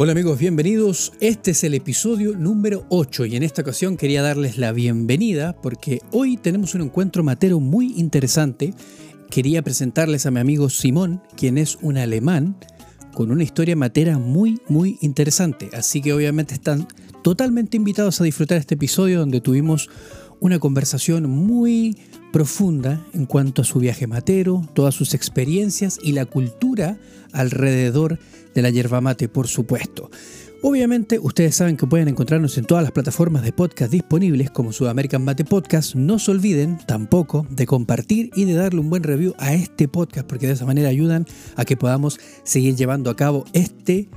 Hola amigos, bienvenidos. Este es el episodio número 8 y en esta ocasión quería darles la bienvenida porque hoy tenemos un encuentro matero muy interesante. Quería presentarles a mi amigo Simón, quien es un alemán con una historia matera muy, muy interesante. Así que obviamente están totalmente invitados a disfrutar este episodio donde tuvimos una conversación muy profunda en cuanto a su viaje matero, todas sus experiencias y la cultura alrededor de la yerba mate, por supuesto. Obviamente, ustedes saben que pueden encontrarnos en todas las plataformas de podcast disponibles como Sudamerican Mate Podcast. No se olviden tampoco de compartir y de darle un buen review a este podcast porque de esa manera ayudan a que podamos seguir llevando a cabo este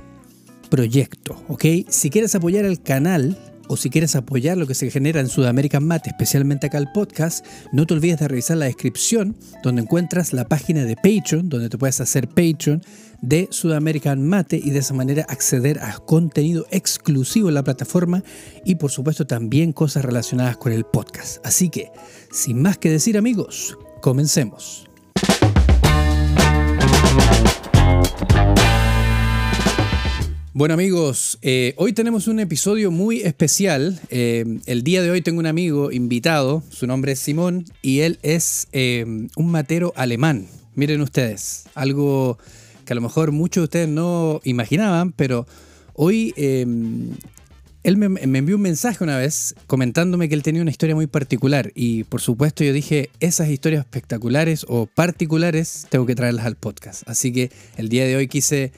proyecto, ¿ok? Si quieres apoyar al canal, o si quieres apoyar lo que se genera en Sudamerican Mate, especialmente acá el podcast, no te olvides de revisar la descripción donde encuentras la página de Patreon, donde te puedes hacer Patreon de Sudamerican Mate y de esa manera acceder a contenido exclusivo en la plataforma y por supuesto también cosas relacionadas con el podcast. Así que, sin más que decir amigos, comencemos. Bueno amigos, eh, hoy tenemos un episodio muy especial. Eh, el día de hoy tengo un amigo invitado, su nombre es Simón y él es eh, un matero alemán. Miren ustedes, algo que a lo mejor muchos de ustedes no imaginaban, pero hoy él me, me, envió un mensaje una vez comentándome que él tenía una historia muy particular y por supuesto yo dije, esas historias espectaculares o particulares tengo que traerlas al podcast. Así que el día de hoy quise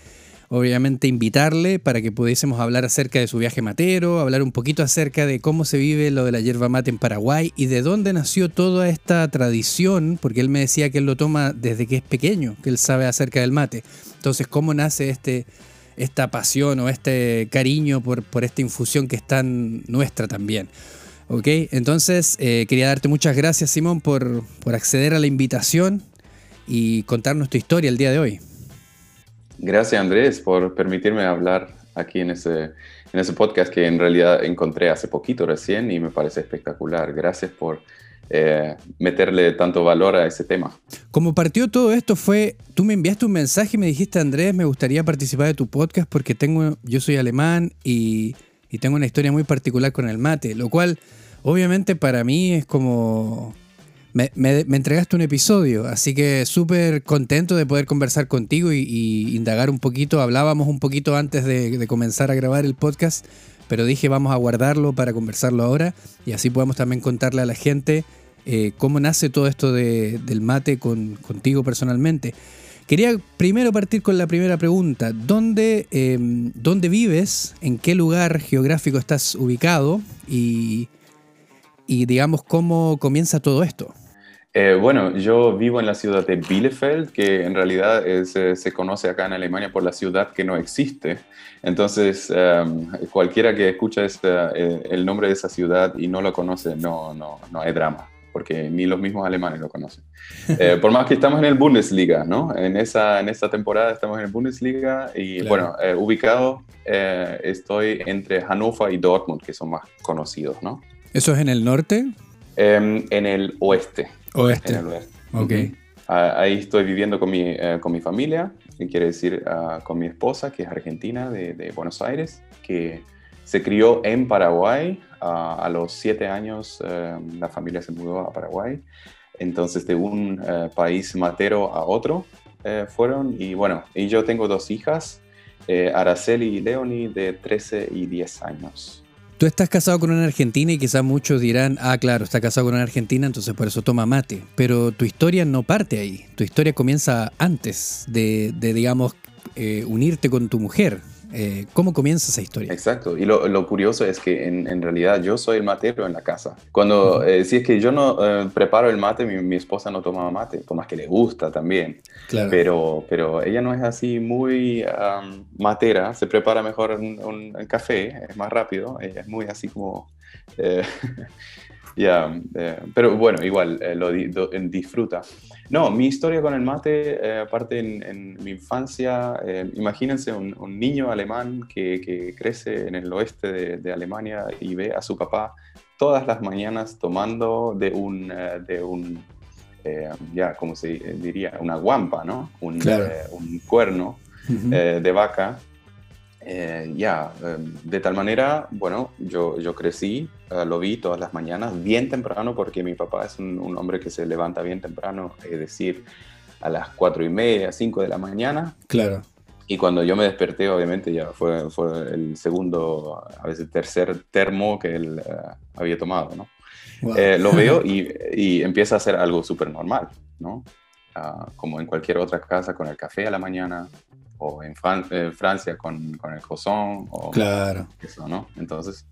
obviamente invitarle para que pudiésemos hablar acerca de su viaje matero, hablar un poquito acerca de cómo se vive lo de la yerba mate en Paraguay y de dónde nació toda esta tradición, porque él me decía que él lo toma desde que es pequeño, que él sabe acerca del mate. Entonces, ¿cómo nace este, esta pasión o este cariño por, por esta infusión que es tan nuestra también? ¿Ok? Entonces, eh, quería darte muchas gracias, Simón, por, por acceder a la invitación y contarnos tu historia el día de hoy. Gracias Andrés por permitirme hablar aquí en ese, en ese podcast que en realidad encontré hace poquito recién y me parece espectacular. Gracias por eh, meterle tanto valor a ese tema. Como partió todo esto fue, tú me enviaste un mensaje y me dijiste, Andrés, me gustaría participar de tu podcast porque tengo, yo soy alemán y, y tengo una historia muy particular con el mate, lo cual obviamente para mí es como me, entregaste un episodio, así que súper contento de poder conversar contigo y, indagar un poquito. Hablábamos un poquito antes de, comenzar a grabar el podcast, pero dije vamos a guardarlo para conversarlo ahora y así podemos también contarle a la gente eh, cómo nace todo esto del mate con, contigo personalmente. Quería primero partir con la primera pregunta. ¿Dónde, em, ¿Dónde vives? ¿En qué lugar geográfico estás ubicado? Y digamos, ¿cómo comienza todo esto? Eh, bueno, yo vivo en la ciudad de Bielefeld, que en realidad eh, se conoce acá en Alemania por la ciudad que no existe. Entonces, em, cualquiera que escucha eh, el nombre de esa ciudad y no lo conoce, no, no, no hay drama, porque ni los mismos alemanes lo conocen. por más que estamos en el Bundesliga, ¿no? En esa, en esta temporada estamos en el Bundesliga y, bueno, ubicado estoy entre Hannover y Dortmund, que son más conocidos, ¿no? ¿Eso es en el norte? Em, en el oeste. Oeste. En el oeste. Ok. ahí estoy viviendo con mi, eh, con mi familia, que quiere decir ah, con mi esposa, que es argentina, de, Buenos Aires, que se crió en Paraguay. Ah, a los siete años eh, la familia se mudó a Paraguay. Entonces, de un eh, país matero a otro fueron. Y bueno, y yo tengo dos hijas, Araceli y Leonie, de 13 y 10 años. Tú estás casado con una argentina y quizás muchos dirán, ah, claro, está casado con una argentina, entonces por eso toma mate. Pero tu historia no parte ahí. Tu historia comienza antes de, digamos, eh, unirte con tu mujer. Eh, ¿Cómo comienza esa historia? Exacto, y lo, curioso es que en, realidad yo soy el matero en la casa. Cuando, eh, si es que yo no eh, preparo el mate, mi, esposa no toma mate, por más que le gusta también. Claro. Pero, pero ella no es así muy matera, se prepara mejor un, café, es más rápido, es muy así como... Ya, eh, pero bueno, igual eh, lo, disfruta. No, mi historia con el mate, eh, aparte en, mi infancia, imagínense un, niño alemán que, crece en el oeste de, Alemania y ve a su papá todas las mañanas tomando de un, de un ya, como se diría, una guampa, ¿no? Un, un cuerno de vaca eh, ya, em, de tal manera, bueno, yo, yo crecí, eh, lo vi todas las mañanas, bien temprano, porque mi papá es un, hombre que se levanta bien temprano, es decir, a las cuatro y media, cinco de la mañana. Claro. Y cuando yo me desperté, obviamente ya fue, fue el segundo, a veces tercer termo que él eh, había tomado, ¿no? lo veo y, y, empieza a ser algo súper normal, ¿no? Ah, como en cualquier otra casa, con el café a la mañana, o en, Francia con, con, el croissant, o claro. eso, ¿no? Entonces,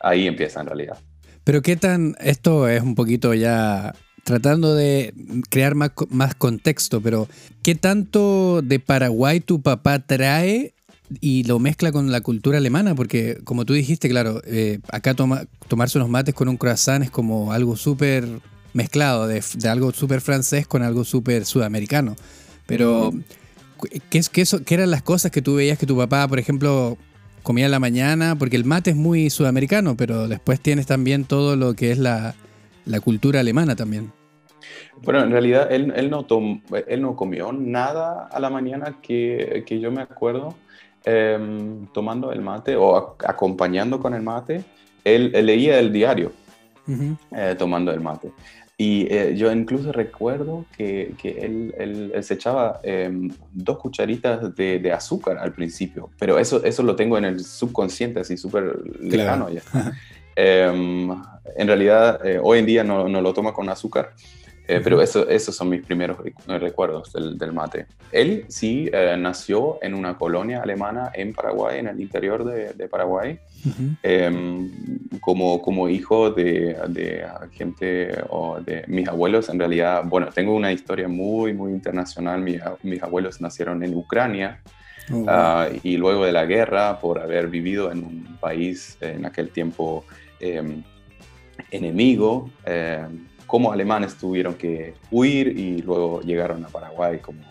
ahí empieza en realidad. Pero qué tan, esto es un poquito ya tratando de crear más, más contexto, pero ¿qué tanto de Paraguay tu papá trae y lo mezcla con la cultura alemana? Porque como tú dijiste, claro, eh, acá toma, tomarse unos mates con un croissant es como algo súper mezclado, de, de, algo súper francés con algo súper sudamericano. Pero... ¿Qué, qué, eran las cosas que tú veías que tu papá, por ejemplo, comía en la mañana? Porque el mate es muy sudamericano, pero después tienes también todo lo que es la, cultura alemana también. Bueno, en realidad él, él, no, él no comió nada a la mañana que, que yo me acuerdo em, tomando el mate o acompañando con el mate. Él, leía el diario eh, tomando el mate. Y eh, yo incluso recuerdo que, que él, él, se echaba em, dos cucharitas de, de, azúcar al principio, pero eso, eso lo tengo en el subconsciente, así súper lejano ya. Em, en realidad, eh, hoy en día no, no, lo toma con azúcar, eh, pero eso, esos son mis primeros recuerdos del, del mate. Él sí eh, nació en una colonia alemana en Paraguay, en el interior de, de Paraguay, em, como, como hijo de, de, gente o de mis abuelos. En realidad, bueno, tengo una historia muy, muy internacional. mis abuelos nacieron en Ucrania. Oh, ah, y luego de la guerra, por haber vivido en un país en aquel tiempo em, enemigo, em, cómo alemanes tuvieron que huir y luego llegaron a Paraguay como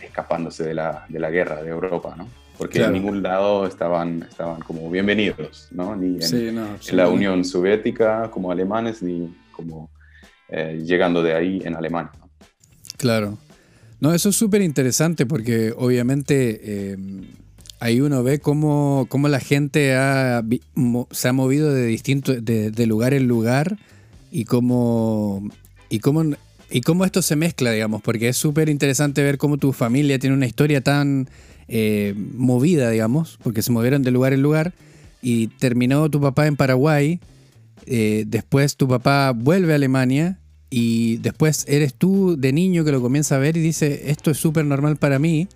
escapándose de la, de la, guerra de Europa, ¿no? Porque en ningún lado estaban, estaban como bienvenidos, ¿no? Ni en, la Unión Soviética como alemanes, ni como eh, llegando de ahí en Alemania. Claro. No, eso es súper interesante porque obviamente eh, ahí uno ve cómo, cómo la gente se ha movido de, distinto, de, de lugar en lugar y cómo, y cómo, y cómo esto se mezcla, digamos, porque es súper interesante ver cómo tu familia tiene una historia tan eh, movida, digamos, porque se movieron de lugar en lugar y terminó tu papá en Paraguay, eh, después tu papá vuelve a Alemania y después eres tú de niño que lo comienza a ver y dice, esto es súper normal para mí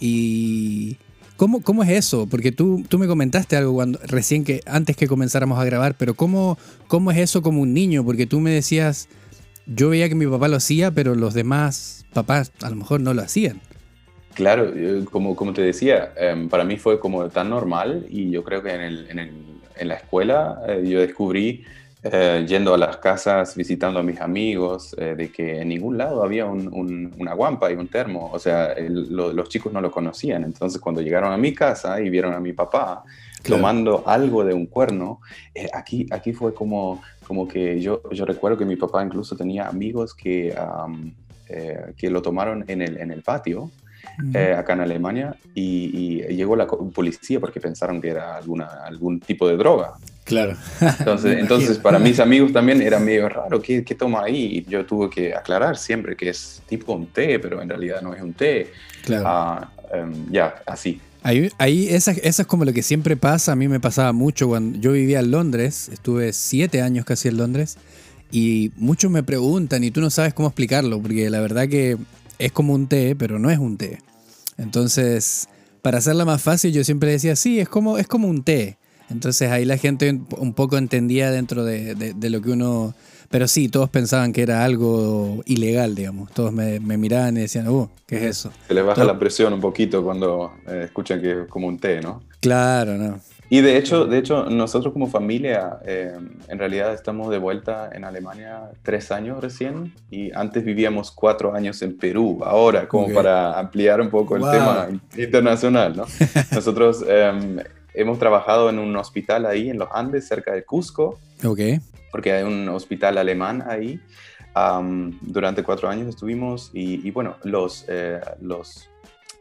y ¿Cómo, ¿Cómo, es eso? Porque tú, tú me comentaste algo cuando, recién que antes que comenzáramos a grabar, pero ¿cómo, ¿cómo es eso como un niño? Porque tú me decías, yo veía que mi papá lo hacía, pero los demás papás a lo mejor no lo hacían. Claro, como, como te decía, em, para mí fue como tan normal y yo creo que en, el, en, el, en la escuela eh, yo descubrí eh, yendo a las casas, visitando a mis amigos, eh, de que en ningún lado había una guampa y un termo. O sea, los chicos no lo conocían. Entonces, cuando llegaron a mi casa y vieron a mi papá tomando algo de un cuerno, eh, aquí, aquí fue como, como que yo, yo recuerdo que mi papá incluso tenía amigos que, que lo tomaron en el, en el patio. acá en Alemania y, y, llegó la policía porque pensaron que era alguna, algún tipo de droga. Claro. Entonces, entonces para mis amigos también era medio raro, ¿qué, ¿qué, toma ahí? Yo tuve que aclarar siempre que es tipo un té, pero en realidad no es un té. Claro. Em, ya, así. Ahí, ahí esa, esa, es como lo que siempre pasa, a mí me pasaba mucho cuando yo vivía en Londres, estuve siete años casi en Londres, y muchos me preguntan y tú no sabes cómo explicarlo, porque la verdad que es como un té, pero no es un té. Entonces, para hacerla más fácil, yo siempre decía, sí, es como, es como un té. Entonces ahí la gente un poco entendía dentro de, lo que uno... Pero sí, todos pensaban que era algo ilegal, digamos. Todos me, miraban y decían, uh, ¿qué es eso? Se les baja la presión un poquito cuando eh, escuchan que es como un té, ¿no? Claro, ¿no? Y de hecho, de hecho nosotros como familia, eh, en realidad estamos de vuelta en Alemania tres años recién y antes vivíamos cuatro años en Perú, ahora, como para ampliar un poco el tema internacional, ¿no? Nosotros... Em, hemos trabajado en un hospital ahí en los Andes, cerca de Cusco. Ok. Porque hay un hospital alemán ahí. durante cuatro años estuvimos y, bueno, los, eh, los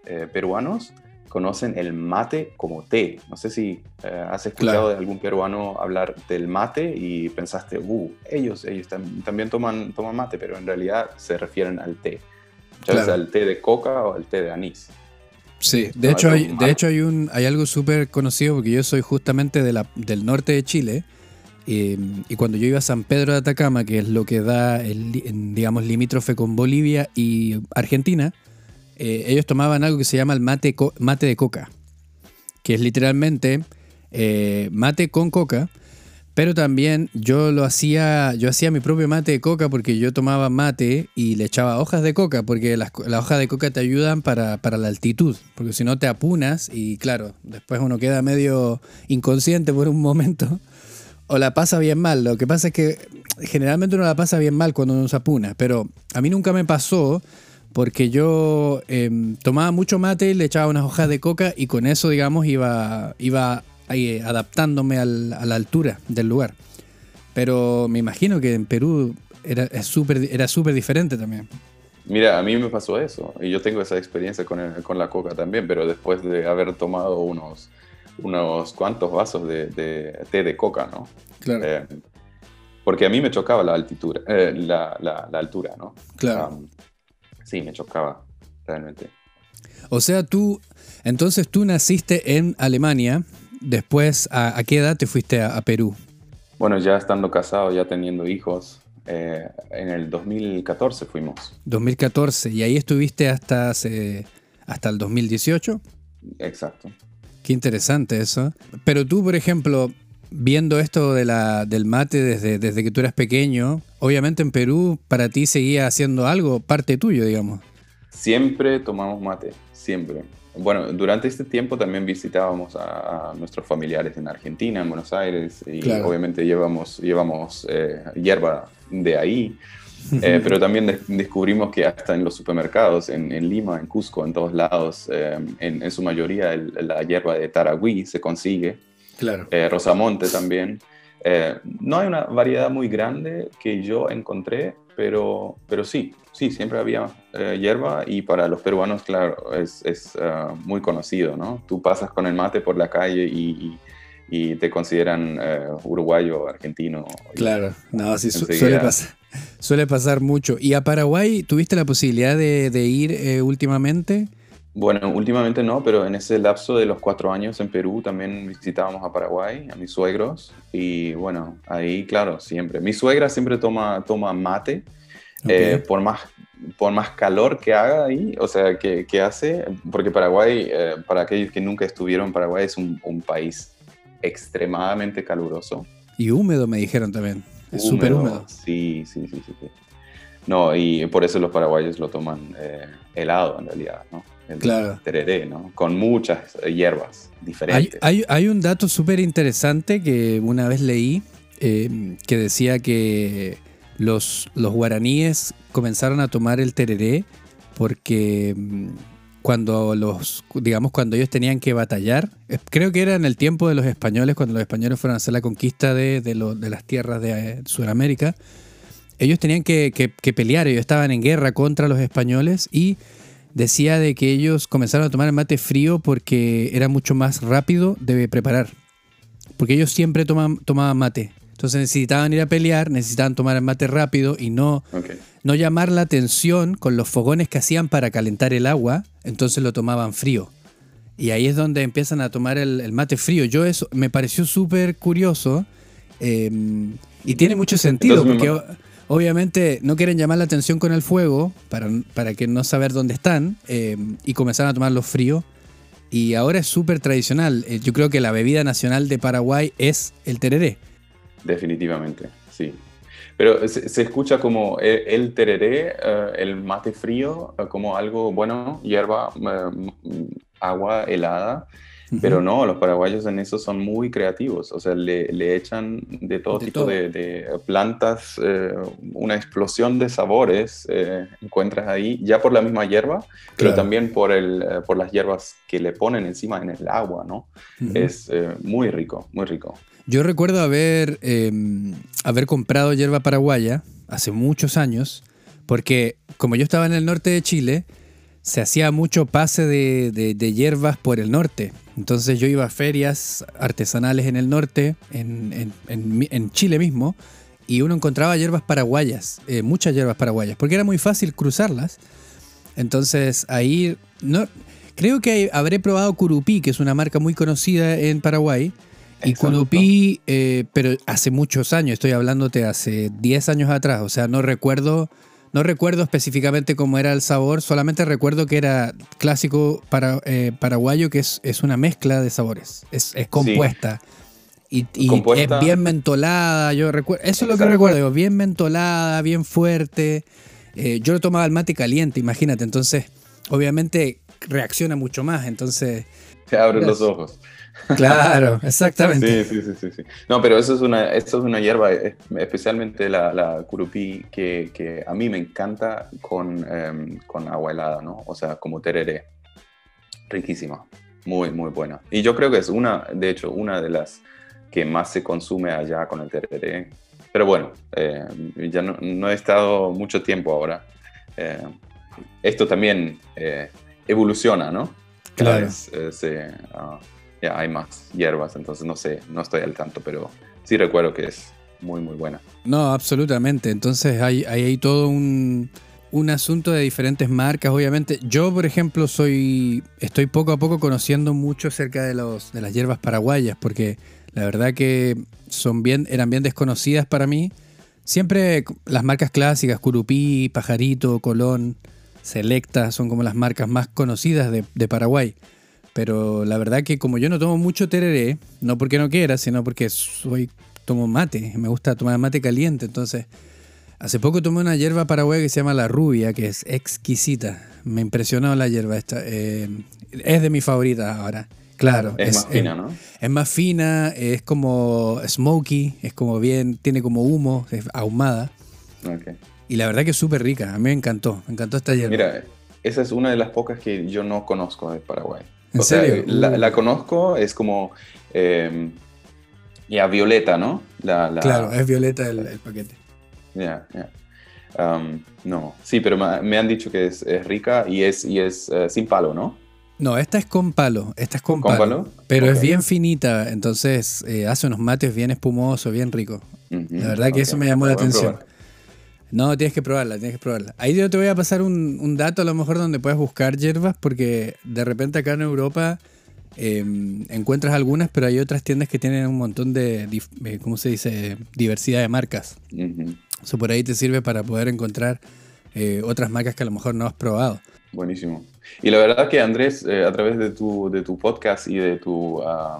eh, peruanos conocen el mate como té. No sé si eh, has escuchado de algún peruano hablar del mate y pensaste, uh, ellos, ellos también toman, toman mate, pero en realidad se refieren al té. Ya sea al té de coca o al té de anís. Sí, de hecho, hay, de hecho hay, un, hay algo súper conocido porque yo soy justamente de la, del norte de Chile y, cuando yo iba a San Pedro de Atacama, que es lo que da, el, digamos, limítrofe con Bolivia y Argentina, eh, ellos tomaban algo que se llama el mate, mate de coca, que es literalmente eh, mate con coca, pero también yo lo hacía, yo hacía mi propio mate de coca porque yo tomaba mate y le echaba hojas de coca, porque las, hojas de coca te ayudan para, la altitud, porque si no te apunas y claro, después uno queda medio inconsciente por un momento o la pasa bien mal. Lo que pasa es que generalmente uno la pasa bien mal cuando uno se apuna, pero a mí nunca me pasó porque yo em, tomaba mucho mate, y le echaba unas hojas de coca y con eso, digamos, iba, iba ahí, adaptándome a la altura del lugar. Pero me imagino que en Perú era súper era super diferente también. Mira, a mí me pasó eso y yo tengo esa experiencia con, con la coca también, pero después de haber tomado unos, unos cuantos vasos de, té de coca, ¿no? Claro. Eh, porque a mí me chocaba la altitud, eh, la, la, altura, ¿no? Claro. sí, me chocaba, realmente. O sea, tú, entonces tú naciste en Alemania, después, ¿a, qué edad te fuiste a, Perú? Bueno, ya estando casado, ya teniendo hijos, eh, en el 2014 fuimos. 2014, y ahí estuviste hasta, hasta el 2018. Exacto. Qué interesante eso. Pero tú, por ejemplo, viendo esto de la, del mate desde, desde que tú eras pequeño, obviamente en Perú para ti seguía haciendo algo, parte tuyo, digamos. Siempre tomamos mate, siempre. Bueno, durante este tiempo también visitábamos a, nuestros familiares en Argentina, en Buenos Aires, y obviamente llevamos, llevamos eh, hierba de ahí. Eh, pero también descubrimos que hasta en los supermercados, en, Lima, en Cusco, en todos lados, eh, en, su mayoría la hierba de Taragüí se consigue. Claro. Eh, Rosamonte también. no hay una variedad muy grande que yo encontré, pero, pero sí, sí, siempre había hierba y para los peruanos, claro, es, es muy conocido, ¿no? Tú pasas con el mate por la calle y, y te consideran uruguayo, argentino. Claro, no, sí suele pasar. Suele pasar mucho. ¿Y a Paraguay tuviste la posibilidad de, ir eh, últimamente? Bueno, últimamente no, pero en ese lapso de los cuatro años en Perú también visitábamos a Paraguay, a mis suegros. Y bueno, ahí, claro, siempre. Mi suegra siempre toma, toma mate, eh, por, más, por más calor que haga ahí, o sea, que, que hace, porque Paraguay, eh, para aquellos que nunca estuvieron, Paraguay es un, un país extremadamente caluroso. Y húmedo, me dijeron también. Es súper húmedo. Sí, sí, sí, sí, No, y por eso los paraguayos lo toman eh, helado en realidad, ¿no? El claro. tereré, ¿no? Con muchas hierbas diferentes. Hay, hay, un dato súper interesante que una vez leí eh, que decía que los, los guaraníes comenzaron a tomar el tereré porque mm, cuando los, digamos, cuando ellos tenían que batallar, eh, creo que era en el tiempo de los españoles, cuando los españoles fueron a hacer la conquista de, las tierras de eh, Sudamérica, ellos tenían que, pelear, ellos estaban en guerra contra los españoles y decía de que ellos comenzaron a tomar el mate frío porque era mucho más rápido de preparar, porque ellos siempre tomaban mate. Entonces necesitaban ir a pelear, necesitaban tomar el mate rápido y no, no llamar la atención con los fogones que hacían para calentar el agua, entonces lo tomaban frío. Y ahí es donde empiezan a tomar el, mate frío. Yo eso me pareció súper curioso em, y tiene mucho sentido porque obviamente no quieren llamar la atención con el fuego para, para que no saber dónde están em, y comenzaron a tomarlo frío. Y ahora es súper tradicional. Eh, yo creo que la bebida nacional de Paraguay es el tereré. Definitivamente, sí. Pero se, escucha como el, tereré, eh, el mate frío, eh, como algo, bueno, hierba, eh, agua helada, pero no, los paraguayos en eso son muy creativos, o sea, le, echan de todo tipo De, plantas, una explosión de sabores encuentras ahí, ya por la misma hierba, pero también por, el, por las hierbas que le ponen encima en el agua, ¿no? Es muy rico, muy rico. Yo recuerdo haber, em, haber comprado hierba paraguaya hace muchos años, porque como yo estaba en el norte de Chile, se hacía mucho pase de, hierbas por el norte. Entonces yo iba a ferias artesanales en el norte, en, Chile mismo, y uno encontraba hierbas paraguayas, eh, muchas hierbas paraguayas, porque era muy fácil cruzarlas. Entonces ahí no, creo que habré probado Curupí, que es una marca muy conocida en Paraguay. Y Curupí, eh, pero hace muchos años, estoy hablándote hace 10 años atrás, o sea, no recuerdo no recuerdo específicamente cómo era el sabor, solamente recuerdo que era clásico para, eh, paraguayo, que es, es, una mezcla de sabores. Es, compuesta. Y, es bien mentolada. Yo recuerdo, eso es lo que recuerdo, bien mentolada, bien fuerte. Eh, yo lo tomaba el mate caliente, imagínate. Entonces, obviamente reacciona mucho más. Entonces. Te abren los ojos. Claro, exactamente. Sí, sí, sí, sí, No, pero eso es una, eso es una hierba, especialmente la, la curupí, que, que, a mí me encanta con, em, con agua helada, ¿no? O sea, como tereré. Riquísima. Muy, muy buena. Y yo creo que es una, de hecho, una de las que más se consume allá con el tereré. Pero bueno, eh, ya no, no, he estado mucho tiempo ahora. Eh, esto también eh, evoluciona, ¿no? Claro. Ah, ya hay más hierbas, entonces no sé, no estoy al tanto, pero sí recuerdo que es muy, muy buena. No, absolutamente. Entonces hay, hay, todo un, un, asunto de diferentes marcas, obviamente. Yo, por ejemplo, soy estoy poco a poco conociendo mucho acerca de, los, de las hierbas paraguayas, porque la verdad que son bien, eran bien desconocidas para mí. Siempre las marcas clásicas, Curupí, Pajarito, Colón, Selecta, son como las marcas más conocidas de, de Paraguay. Pero la verdad que como yo no tomo mucho tereré, no porque no quiera, sino porque soy tomo mate, me gusta tomar mate caliente, entonces hace poco tomé una hierba paraguaya que se llama la rubia, que es exquisita. Me impresionó la hierba esta. Eh, es de mis favoritas ahora. Claro. Es, más fina, ¿no? Es más fina, es como smoky, es como bien, tiene como humo, es ahumada. Y la verdad que es súper rica, a mí me encantó, me encantó esta hierba. Mira, esa es una de las pocas que yo no conozco de Paraguay. ¿En serio? la, conozco, es como. Eh, ya, violeta, ¿no? Claro, es violeta el, paquete. Ya, ya. Um, no, sí, pero me han dicho que es, rica y es, y es eh, sin palo, ¿no? No, esta es con palo, esta es con, palo, pero es bien finita, entonces eh, hace unos mates bien espumosos, bien ricos. La verdad que eso me llamó la atención. No, tienes que probarla, tienes que probarla. Ahí yo te voy a pasar un, dato a lo mejor donde puedes buscar hierbas, porque de repente acá en Europa em, encuentras algunas, pero hay otras tiendas que tienen un montón de, eh, ¿cómo se dice?, diversidad de marcas. Eso por ahí te sirve para poder encontrar eh, otras marcas que a lo mejor no has probado. Buenísimo. Y la verdad que Andrés, eh, a través de tu, de tu podcast y de, tu, ah,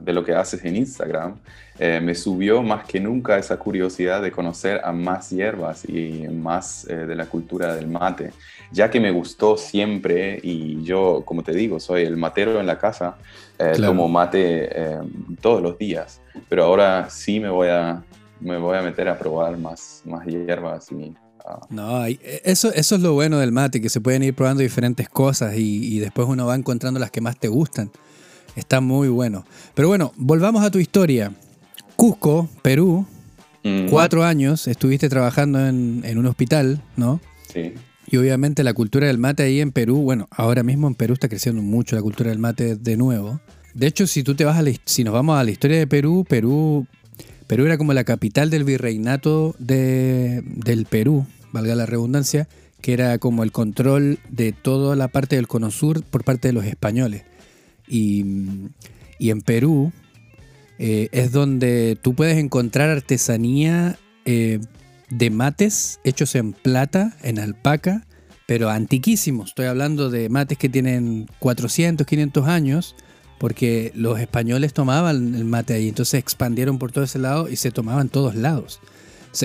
de lo que haces en Instagram, eh, me subió más que nunca esa curiosidad de conocer a más hierbas y más eh, de la cultura del mate, ya que me gustó siempre y yo, como te digo, soy el matero en la casa, tomo mate todos los días, pero ahora sí me voy a, me voy a meter a probar más, más hierbas y no, eso, eso es lo bueno del mate, que se pueden ir probando diferentes cosas y, después uno va encontrando las que más te gustan. Está muy bueno. Pero bueno, volvamos a tu historia. Cusco, Perú, mm. cuatro años estuviste trabajando en, un hospital, ¿no? Sí. Y obviamente la cultura del mate ahí en Perú, bueno, ahora mismo en Perú está creciendo mucho la cultura del mate de nuevo. De hecho, si tú te vas a si nos vamos a la historia de Perú, Perú Perú era como la capital del virreinato de, del Perú, valga la redundancia, que era como el control de toda la parte del cono sur por parte de los españoles. Y, en Perú eh, es donde tú puedes encontrar artesanía eh, de mates hechos en plata, en alpaca, pero antiquísimos. Estoy hablando de mates que tienen 400, 500 años porque los españoles tomaban el mate ahí, entonces expandieron por todo ese lado y se tomaban todos lados.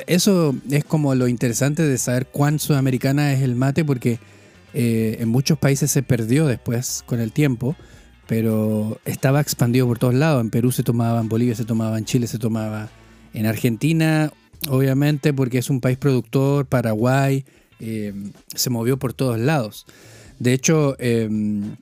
eso es como lo interesante de saber cuán sudamericana es el mate, porque eh, en muchos países se perdió después con el tiempo, pero estaba expandido por todos lados. En Perú se tomaba, en Bolivia se tomaba, en Chile se tomaba, en Argentina, obviamente, porque es un país productor, Paraguay, eh, se movió por todos lados. De hecho, em,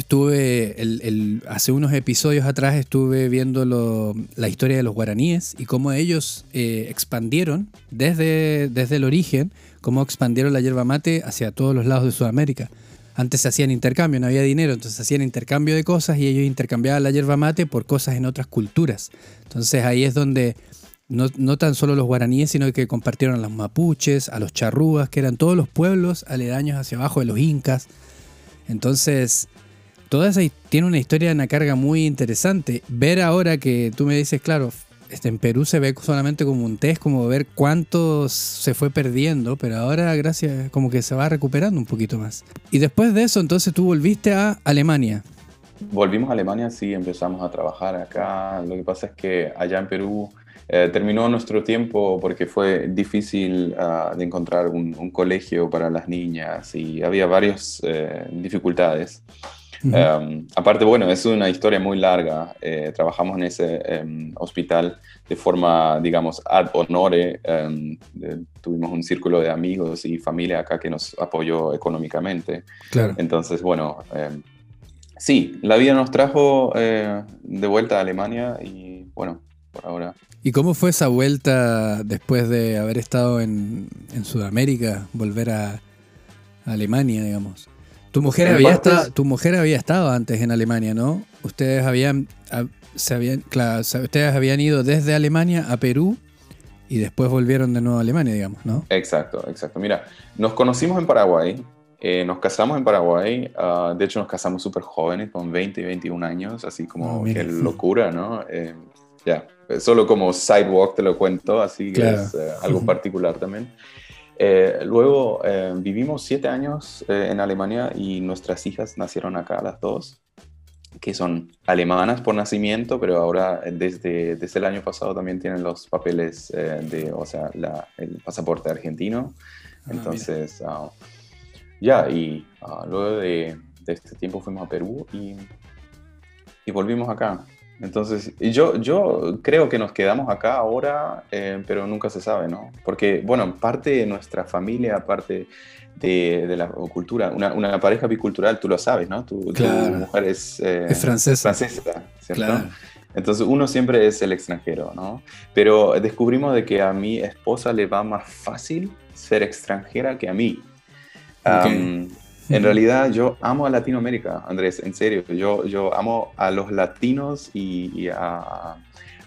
estuve, el, hace unos episodios atrás estuve viendo la historia de los guaraníes y cómo ellos eh, expandieron desde, desde el origen, cómo expandieron la yerba mate hacia todos los lados de Sudamérica. Antes se hacían intercambio, no había dinero, entonces hacían intercambio de cosas y ellos intercambiaban la yerba mate por cosas en otras culturas. Entonces ahí es donde no, no, tan solo los guaraníes, sino que compartieron a los mapuches, a los charrúas, que eran todos los pueblos aledaños hacia abajo de los incas. Entonces, toda esa tiene una historia, una carga muy interesante. Ver ahora que tú me dices, claro, este, en Perú se ve solamente como un test, como ver cuánto se fue perdiendo, pero ahora gracias, como que se va recuperando un poquito más. Y después de eso, entonces tú volviste a Alemania. Volvimos a Alemania, sí, empezamos a trabajar acá. Lo que pasa es que allá en Perú eh, terminó nuestro tiempo porque fue difícil ah, de encontrar un, colegio para las niñas y había varias eh, dificultades. Em, aparte, bueno, es una historia muy larga. Eh, trabajamos en ese em, hospital de forma, digamos, ad honore. Em, tuvimos un círculo de amigos y familia acá que nos apoyó económicamente. Claro. Entonces, bueno, sí, la vida nos trajo de vuelta a Alemania y, bueno, por ahora ¿Y cómo fue esa vuelta después de haber estado en, Sudamérica, volver a, Alemania, digamos? Tu mujer, había estado, tu mujer había estado antes en Alemania, ¿no? Ustedes habían, se habían, ustedes habían ido desde Alemania a Perú y después volvieron de nuevo a Alemania, digamos, ¿no? Exacto, exacto. Mira, nos conocimos en Paraguay, eh, nos casamos en Paraguay, ah, de hecho nos casamos súper jóvenes, con 20 y 21 años, así como oh, qué locura, ¿no? Eh, ya, solo como sidewalk te lo cuento, así que es eh, algo particular también. Eh, luego eh, vivimos siete años en Alemania y nuestras hijas nacieron acá, las dos, que son alemanas por nacimiento, pero ahora desde, desde el año pasado también tienen los papeles de, o sea, el pasaporte argentino. Ah, Entonces, ah, ya, y ah, luego de, de, este tiempo fuimos a Perú y, y volvimos acá. Entonces, yo, yo creo que nos quedamos acá ahora, eh, pero nunca se sabe, ¿no? Porque, bueno, parte de nuestra familia, parte de, de la cultura, una, una, pareja bicultural, tú lo sabes, ¿no? Tu, mujer es, eh, es francesa. francesa ¿cierto? Entonces uno siempre es el extranjero, ¿no? Pero descubrimos de que a mi esposa le va más fácil ser extranjera que a mí. En realidad yo amo a Latinoamérica, Andrés, en serio. Yo, yo amo a los latinos y, a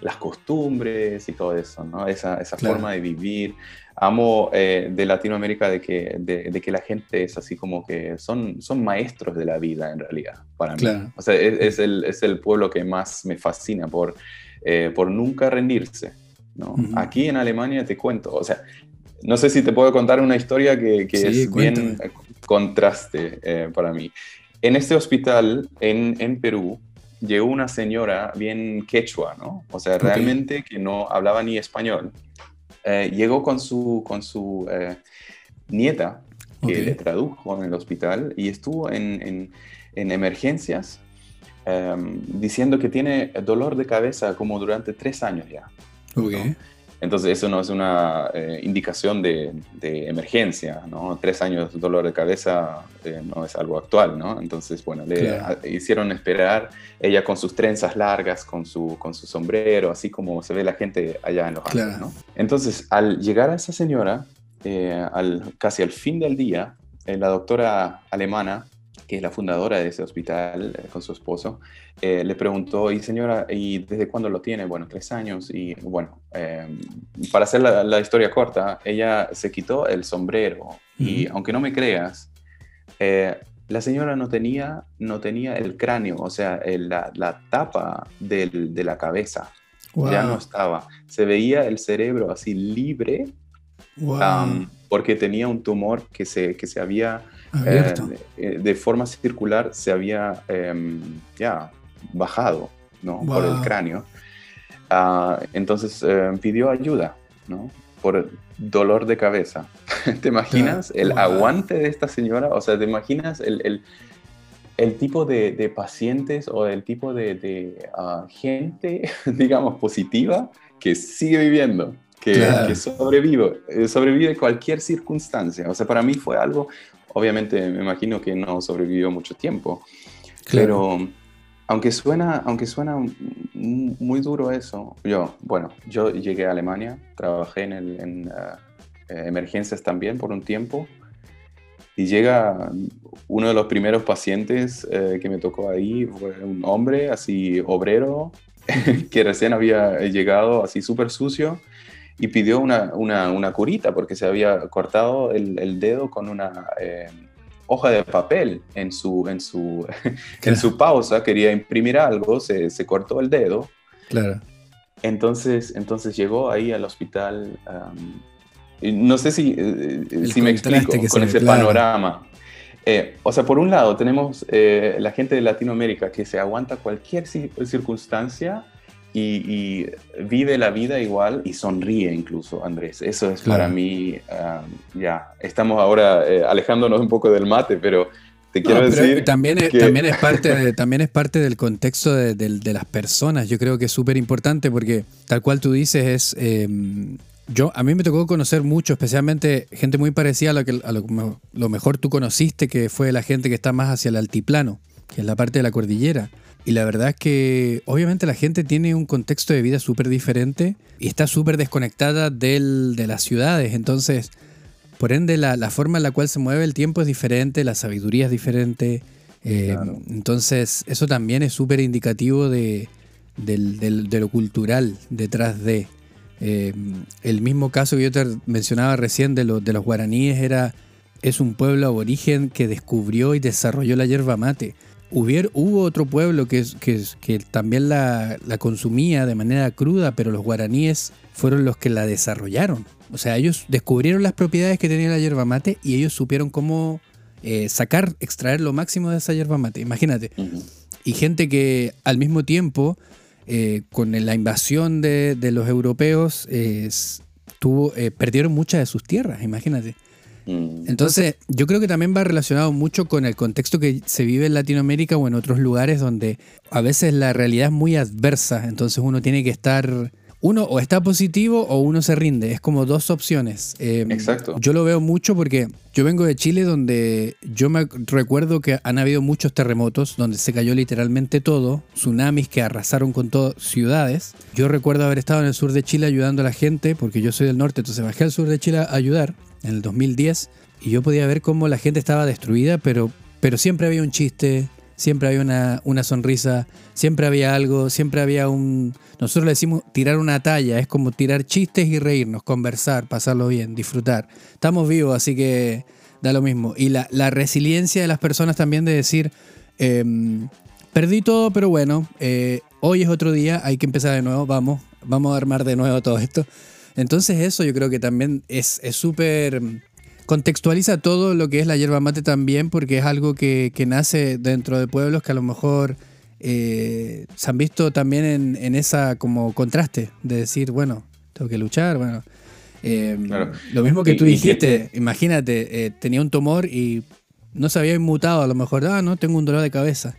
las costumbres y todo eso, ¿no? Esa, esa forma de vivir. Amo eh, de Latinoamérica de que, de, que la gente es así como que son, son maestros de la vida en realidad, para mí. O sea, es, el, es, el, pueblo que más me fascina por, eh, por nunca rendirse. ¿no? Aquí en Alemania te cuento, o sea, no sé si te puedo contar una historia que, que es bien contraste eh, para mí. En este hospital en, en, Perú llegó una señora bien quechua, ¿no? O sea, realmente que no hablaba ni español. Eh, llegó con su, con su eh, nieta, que le tradujo en el hospital, y estuvo en, en, en emergencias em, diciendo que tiene dolor de cabeza como durante tres años ya. Okay. Entonces eso no es una eh, indicación de, emergencia, ¿no? Tres años de dolor de cabeza eh, no es algo actual, ¿no? Entonces, bueno, le hicieron esperar, ella con sus trenzas largas, con su, con su sombrero, así como se ve la gente allá en los Andes, ¿no? Entonces, al llegar a esa señora, eh, al, casi al fin del día, la doctora alemana que es la fundadora de ese hospital eh, con su esposo, eh, le preguntó, y señora, ¿y desde cuándo lo tiene? Bueno, tres años. Y bueno, em, para hacer la, historia corta, ella se quitó el sombrero y aunque no me creas, eh, la señora no tenía, no tenía el cráneo, o sea, la, la, tapa del, de la cabeza. Ya no estaba. Se veía el cerebro así libre porque tenía un tumor que se, que se había eh, eh, de, forma circular se había em, ya bajado ¿no? por el cráneo. Ah, entonces em, pidió ayuda ¿no? por dolor de cabeza. ¿Te imaginas el aguante de esta señora? O sea, ¿te imaginas el, el, el tipo de, de, pacientes o el tipo de, de ah, gente, digamos, positiva que sigue viviendo? Que, que sobrevive, eh, sobrevive cualquier circunstancia. O sea, para mí fue algo Obviamente me imagino que no sobrevivió mucho tiempo. Pero aunque suena, aunque suena muy duro eso, yo, bueno, yo llegué a Alemania, trabajé en, el, en eh, emergencias también por un tiempo y llega uno de los primeros pacientes eh, que me tocó ahí, fue un hombre así obrero que recién había llegado así súper sucio y pidió una, una, una, curita porque se había cortado el, el dedo con una eh, hoja de papel en su, en, su, en su pausa, quería imprimir algo, se, se, cortó el dedo. Claro. Entonces, entonces llegó ahí al hospital no sé si, eh, si me explico con ese panorama. Eh, o sea, por un lado tenemos eh, la gente de Latinoamérica que se aguanta cualquier circunstancia y, vive la vida igual y sonríe incluso, Andrés. Eso es para mí, ya, estamos ahora alejándonos un poco del mate, pero te quiero decir... También es, también, es parte también es parte del contexto de, de las personas. Yo creo que es súper importante porque tal cual tú dices es em, yo, a mí me tocó conocer mucho, especialmente gente muy parecida a lo que a lo, mejor tú conociste, que fue la gente que está más hacia el altiplano, que es la parte de la cordillera. Y la verdad es que obviamente la gente tiene un contexto de vida súper diferente y está súper desconectada del, de las ciudades. Entonces, por ende, la, la, forma en la cual se mueve el tiempo es diferente, la sabiduría es diferente. Eh, entonces, eso también es súper indicativo de, de lo cultural detrás de... Eh, el mismo caso que yo te mencionaba recién de, de los guaraníes era, es un pueblo aborigen que descubrió y desarrolló la yerba mate. Hubo otro pueblo que, que, que también la, consumía de manera cruda, pero los guaraníes fueron los que la desarrollaron. O sea, ellos descubrieron las propiedades que tenía la yerba mate y ellos supieron cómo eh, sacar, extraer lo máximo de esa yerba mate. Imagínate. Y gente que al mismo tiempo eh, con la invasión de, los europeos, tuvo, eh, perdieron muchas de sus tierras, imagínate. Mm. Entonces, yo creo que también va relacionado mucho con el contexto que se vive en Latinoamérica o en otros lugares donde a veces la realidad es muy adversa, entonces uno tiene que estar uno o está positivo o uno se rinde. Es como dos opciones. Em, Exacto. Yo lo veo mucho porque yo vengo de Chile donde yo me recuerdo que han habido muchos terremotos donde se cayó literalmente todo, tsunamis que arrasaron con todas ciudades. Yo recuerdo haber estado en el sur de Chile ayudando a la gente porque yo soy del norte, entonces bajé al sur de Chile a ayudar en el 2010 y yo podía ver cómo la gente estaba destruida, pero, pero siempre había un chiste, siempre había una, una, sonrisa, siempre había algo, siempre había un... Nosotros le decimos tirar una talla, es como tirar chistes y reírnos, conversar, pasarlo bien, disfrutar. Estamos vivos, así que da lo mismo. Y la, la resiliencia de las personas también de decir, em, perdí todo, pero bueno, eh, hoy es otro día, hay que empezar de nuevo, vamos, vamos a armar de nuevo todo esto. Entonces eso yo creo que también es súper contextualiza todo lo que es la yerba mate también, porque es algo que, nace dentro de pueblos que a lo mejor eh, se han visto también en, esa como contraste de decir, bueno, tengo que luchar, bueno. Eh, lo mismo que tú dijiste, imagínate, eh, tenía un tumor y no se había inmutado, a lo mejor, ah, no, tengo un dolor de cabeza.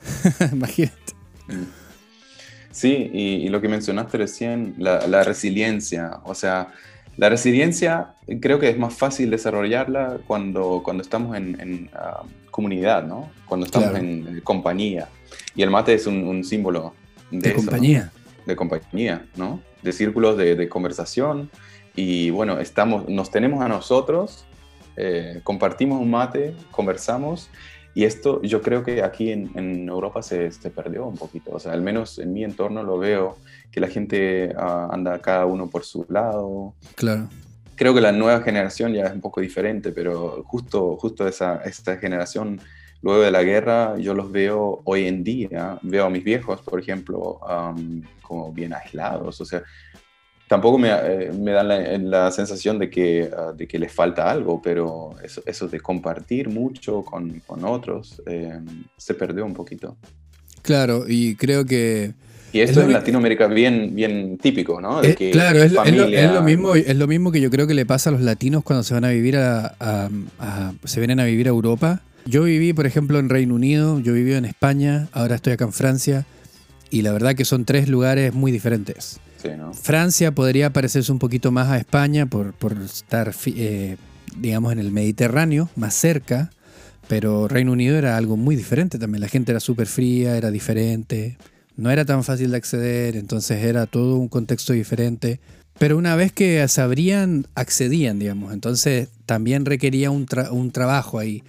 imagínate. Sí, y, lo que mencionaste recién, la, la resiliencia, o sea, la resiliencia creo que es más fácil desarrollarla cuando, cuando estamos en, ah, comunidad, ¿no? Cuando estamos en, compañía. Y el mate es un, símbolo de, compañía. De compañía, ¿no? De círculos de, conversación. Y bueno, estamos, nos tenemos a nosotros, eh, compartimos un mate, conversamos. Y esto yo creo que aquí en, Europa se, se, perdió un poquito. O sea, al menos en mi entorno lo veo que la gente ah, anda cada uno por su lado. Claro. Creo que la nueva generación ya es un poco diferente, pero justo, justo esa, esta generación, luego de la guerra, yo los veo hoy en día, veo a mis viejos, por ejemplo, como bien aislados, o sea, tampoco me, eh, me dan la, sensación de que, ah, de que les falta algo, pero eso, eso de compartir mucho con, con otros eh, se perdió un poquito. Claro, y creo que y esto es en Latinoamérica bien, bien típico, ¿no? claro, es, lo, mismo, es lo mismo que yo creo que le pasa a los latinos cuando se van a vivir a, se vienen a vivir a Europa. Yo viví, por ejemplo, en Reino Unido, yo viví en España, ahora estoy acá en Francia, y la verdad que son tres lugares muy diferentes. Francia podría parecerse un poquito más a España por, estar, eh, digamos, en el Mediterráneo, más cerca, Pero Reino Unido era algo muy diferente también. La gente era súper fría, era diferente, no era tan fácil de acceder, entonces era todo un contexto diferente. Pero una vez que se abrían, accedían, digamos. Entonces también requería un trabajo ahí.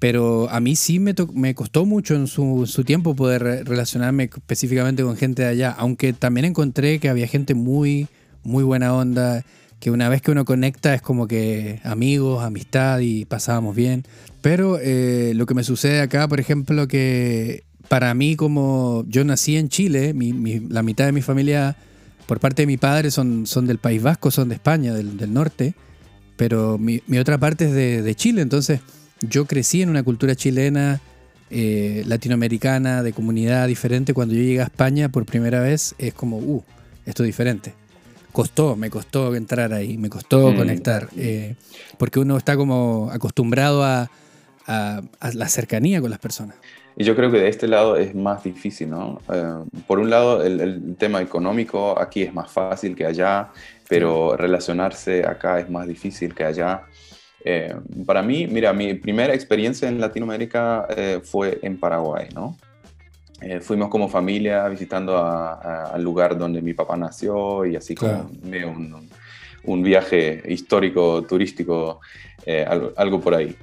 Pero a mí sí me, me costó mucho en su, su, tiempo poder relacionarme específicamente con gente de allá, aunque también encontré que había gente muy, muy buena onda, que una vez que uno conecta es como que amigos, amistad y pasábamos bien. Pero eh, lo que me sucede acá, por ejemplo, que para mí como yo nací en Chile, la mitad de mi familia por parte de mi padre son, son del País Vasco, son de España, del, norte, pero mi, otra parte es de, Chile, entonces yo crecí en una cultura chilena, eh, latinoamericana, de comunidad diferente. Cuando yo llegué a España por primera vez, es como, uh, esto es diferente. Costó, me costó entrar ahí, me costó mm. conectar, eh, porque uno está como acostumbrado a, la cercanía con las personas. Y yo creo que de este lado es más difícil, ¿no? Eh, por un lado, el, tema económico aquí es más fácil que allá, pero relacionarse acá es más difícil que allá. Eh, para mí, mira, mi primera experiencia en Latinoamérica eh, fue en Paraguay, ¿no? fuimos como familia visitando al lugar donde mi papá nació y así como un, un, viaje histórico, turístico, algo, algo por ahí.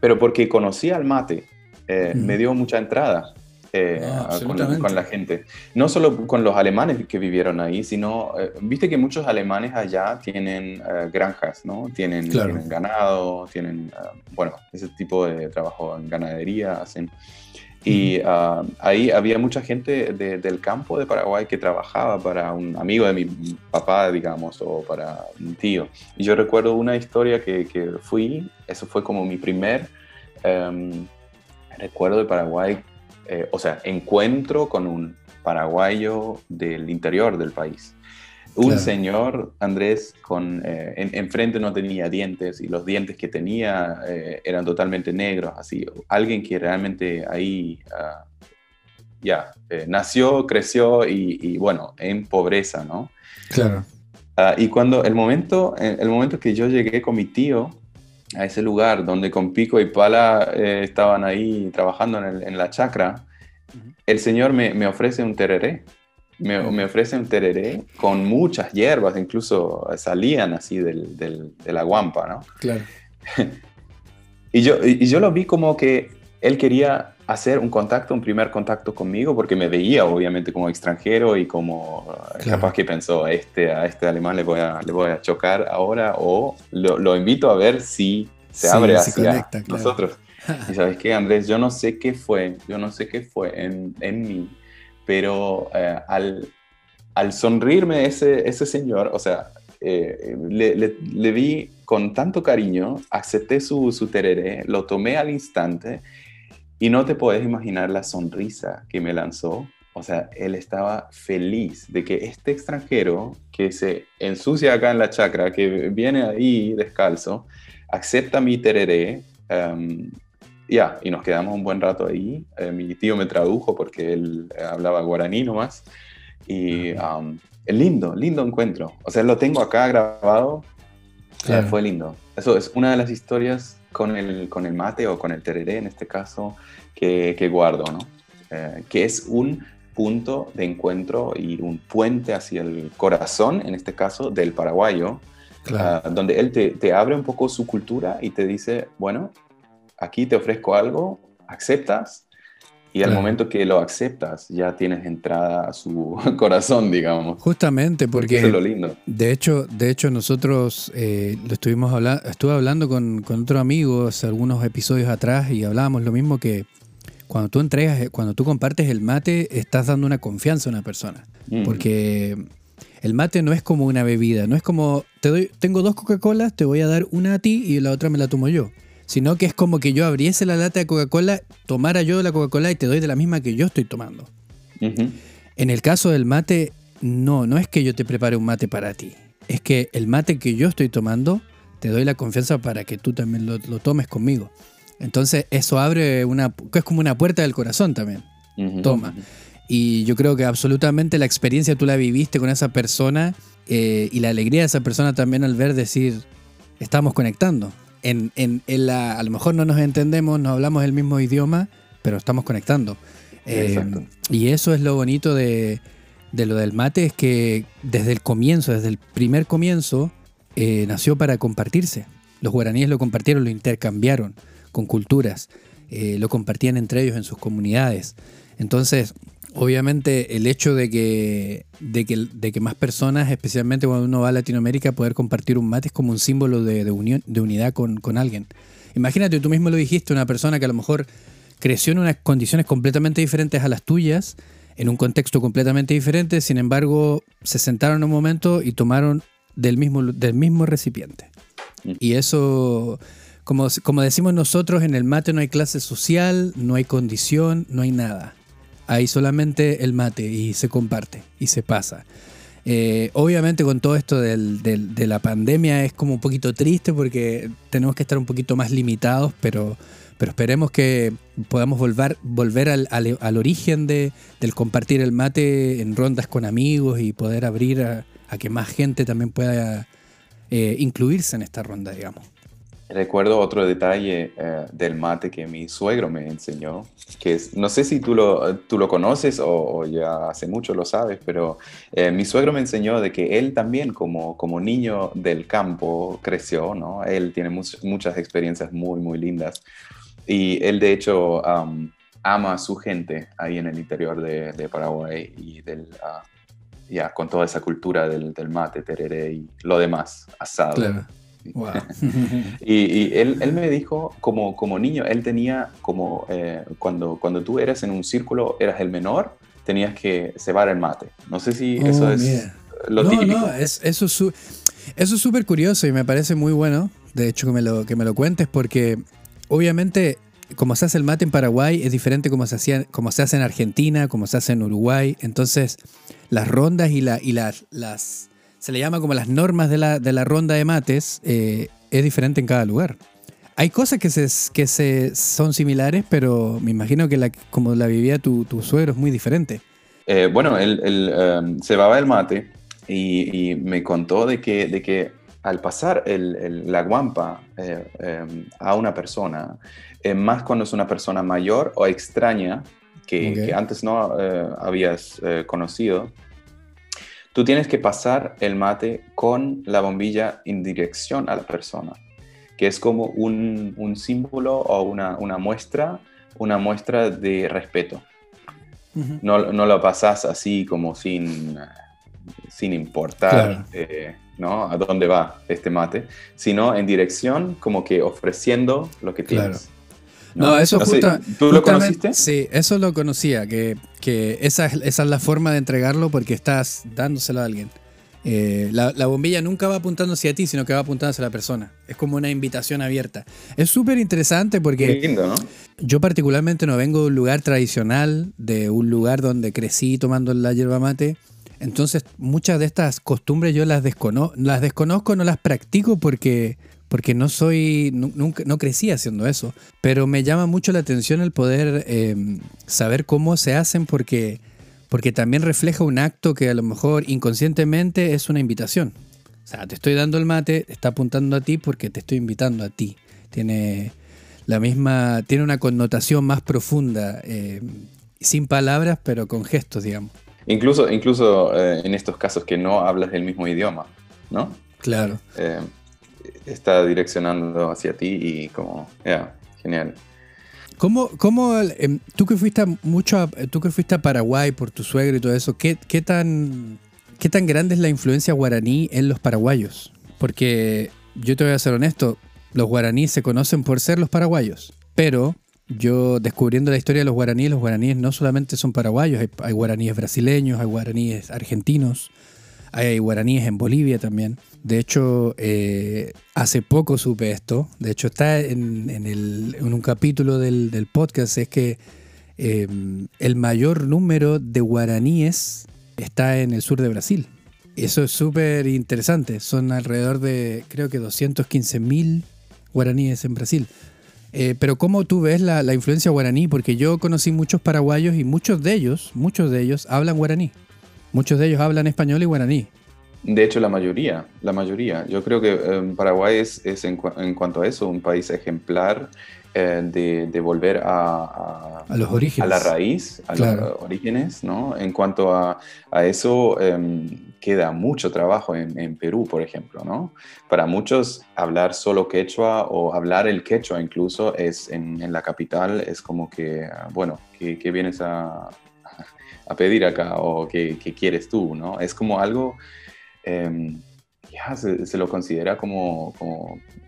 Pero porque conocí al mate, eh, me dio mucha entrada eh, ah, con, la gente. No solo con los alemanes que vivieron ahí, sino, eh, viste que muchos alemanes allá tienen granjas, ¿no? Tienen, ganado, tienen, bueno, ese tipo de trabajo en ganadería hacen. Y ah, ahí había mucha gente del campo de Paraguay que trabajaba para un amigo de mi papá, digamos, o para un tío. Y yo recuerdo una historia que, que fui, eso fue como mi primer... Em, recuerdo de Paraguay, eh, o sea, encuentro con un paraguayo del interior del país. Un señor, Andrés, con eh, enfrente no tenía dientes y los dientes que tenía eh, eran totalmente negros, así. Alguien que realmente ahí ah, ya nació, creció y, bueno, en pobreza, ¿no? Claro. Ah, y cuando el momento, el momento que yo llegué con mi tío, a ese lugar donde con pico y pala eh, estaban ahí trabajando en, la chacra, el Señor me, ofrece un tereré. Me, ofrece un tereré con muchas hierbas, incluso salían así del, de la guampa, ¿no? Claro. y, yo, y yo lo vi como que él quería hacer un contacto, un primer contacto conmigo, porque me veía obviamente como extranjero y como capaz que pensó, a este, a este alemán le voy a, le voy a chocar ahora o lo, invito a ver si se abre hacia nosotros. Y sabes qué, Andrés, yo no sé qué fue, yo no sé qué fue en, en mí, pero eh, al, al sonreírme ese, ese señor, o sea, eh, le, le, vi con tanto cariño, acepté su, su tereré, lo tomé al instante y no te puedes imaginar la sonrisa que me lanzó. O sea, él estaba feliz de que este extranjero que se ensucia acá en la chacra, que viene ahí descalzo, acepta mi tereré. Em, ya, y nos quedamos un buen rato ahí. Eh, mi tío me tradujo porque él hablaba guaraní nomás. Y um, lindo, lindo encuentro. O sea, lo tengo acá grabado. fue lindo. Eso es una de las historias con el, con el mate o con el tereré en este caso que, que guardo, ¿no? Eh, que es un punto de encuentro y un puente hacia el corazón, en este caso, del paraguayo, ah, donde él te, te, abre un poco su cultura y te dice, bueno, aquí te ofrezco algo, aceptas, y al momento que lo aceptas, ya tienes entrada a su corazón, digamos. Justamente, porque, lo lindo. De hecho, de hecho nosotros eh, lo estuvimos hablando, estuve hablando con, con otro amigo hace algunos episodios atrás y hablábamos lo mismo que cuando tú entregas, cuando tú compartes el mate, estás dando una confianza a una persona. Mm. Porque el mate no es como una bebida, no es como, te doy, tengo dos Coca-Colas, te voy a dar una a ti y la otra me la tomo yo sino que es como que yo abriese la lata de Coca-Cola, tomara yo la Coca-Cola y te doy de la misma que yo estoy tomando. En el caso del mate, no, no es que yo te prepare un mate para ti, es que el mate que yo estoy tomando, te doy la confianza para que tú también lo, tomes conmigo. Entonces eso abre una, es como una puerta del corazón también. Toma. Y yo creo que absolutamente la experiencia tú la viviste con esa persona eh, y la alegría de esa persona también al ver decir, estamos conectando en, en, la, a lo mejor no nos entendemos, no hablamos el mismo idioma, pero estamos conectando. Eh, y eso es lo bonito de, de, lo del mate, es que desde el comienzo, desde el primer comienzo, eh, nació para compartirse. Los guaraníes lo compartieron, lo intercambiaron con culturas, eh, lo compartían entre ellos en sus comunidades. Entonces, obviamente el hecho de que, de que, de que más personas, especialmente cuando uno va a Latinoamérica, poder compartir un mate es como un símbolo de, unión, de unidad con, con, alguien. Imagínate, tú mismo lo dijiste, una persona que a lo mejor creció en unas condiciones completamente diferentes a las tuyas, en un contexto completamente diferente, sin embargo, se sentaron un momento y tomaron del mismo, del mismo recipiente. Mm. Y eso, como, como decimos nosotros, en el mate no hay clase social, no hay condición, no hay nada hay solamente el mate y se comparte y se pasa. Eh, obviamente con todo esto de la pandemia es como un poquito triste porque tenemos que estar un poquito más limitados, pero, esperemos que podamos volver, volver al, origen de, del compartir el mate en rondas con amigos y poder abrir a, que más gente también pueda eh, incluirse en esta ronda, digamos. Recuerdo otro detalle eh, del mate que mi suegro me enseñó, que es, no sé si tú lo, tú lo conoces o, ya hace mucho lo sabes, pero eh, mi suegro me enseñó de que él también como, como niño del campo creció, ¿no? Él tiene muchas experiencias muy, muy lindas y él de hecho ama a su gente ahí en el interior de, Paraguay y del... Ah, ya, con toda esa cultura del, del, mate, tereré y lo demás, asado. y, él, él, me dijo, como, como niño, él tenía como, eh, cuando, cuando tú eras en un círculo, eras el menor, tenías que cebar el mate. No sé si eso oh, es lo no, típico. No, es, eso es eso es súper curioso y me parece muy bueno, de hecho, que me lo, que me lo cuentes, porque obviamente como se hace el mate en Paraguay es diferente como se, hacía, como se hace en Argentina, como se hace en Uruguay. Entonces, las rondas y, la, y las, las se le llama como las normas de la, de la ronda de mates, eh, es diferente en cada lugar. Hay cosas que, se, que se, son similares, pero me imagino que la, como la vivía tu, tu suegro es muy diferente. Eh, bueno, él, em, se va el mate y, me contó de que, de que al pasar el, la guampa eh, a una persona, más cuando es una persona mayor o extraña, que, que antes no habías conocido, Tú tienes que pasar el mate con la bombilla en dirección a la persona, que es como un, símbolo o una, muestra, una muestra de respeto. no, lo pasas así como sin, sin importar eh, ¿no? a dónde va este mate, sino en dirección como que ofreciendo lo que tienes. No, eso ¿Tú lo conociste? Sí, eso lo conocía, que, esa, es la forma de entregarlo porque estás dándoselo a alguien. Eh, la, bombilla nunca va apuntando hacia ti, sino que va apuntando hacia la persona. Es como una invitación abierta. Es súper interesante porque yo particularmente no vengo de un lugar tradicional, de un lugar donde crecí tomando la yerba mate. Entonces muchas de estas costumbres yo las, descono las desconozco, no las practico porque porque no soy, nunca, no crecí haciendo eso, pero me llama mucho la atención el poder em, saber cómo se hacen porque, porque también refleja un acto que a lo mejor inconscientemente es una invitación. O sea, te estoy dando el mate, está apuntando a ti porque te estoy invitando a ti. Tiene la misma, tiene una connotación más profunda, em, sin palabras, pero con gestos, digamos. Incluso, incluso eh, en estos casos que no hablas el mismo idioma, ¿no? Claro. Está direccionando hacia ti y como, ya, genial. ¿Cómo, cómo em, tú que fuiste mucho a, tú que fuiste Paraguay por tu suegro y todo eso, ¿qué, qué, tan, qué tan grande es la influencia guaraní en los paraguayos? Porque yo te voy a ser honesto, los guaraníes se conocen por ser los paraguayos, pero yo descubriendo la historia de los guaraníes, los guaraníes no solamente son paraguayos, hay guaraníes brasileños, hay guaraníes argentinos, hay guaraníes en Bolivia también. De hecho, eh, hace poco supe esto. De hecho, está en, un capítulo del, podcast. Es que em, el mayor número de guaraníes está en el sur de Brasil. Eso es súper interesante. Son alrededor de, creo que 215 mil guaraníes en Brasil. Eh, pero ¿cómo tú ves la, la, influencia guaraní? Porque yo conocí muchos paraguayos y muchos de ellos, muchos de ellos hablan guaraní. Muchos de ellos hablan español y guaraní. De hecho, la mayoría, la mayoría. Yo creo que em, Paraguay es, en, cuanto a eso un país ejemplar eh, de, volver a, a, los orígenes. A la raíz, a los orígenes, ¿no? En cuanto a, eso, em, queda mucho trabajo en, Perú, por ejemplo, ¿no? Para muchos, hablar solo quechua o hablar el quechua incluso es en, la capital es como que, bueno, ¿qué, vienes a, a, pedir acá o qué, quieres tú, ¿no? Es como algo... Em, ya se, lo considera como,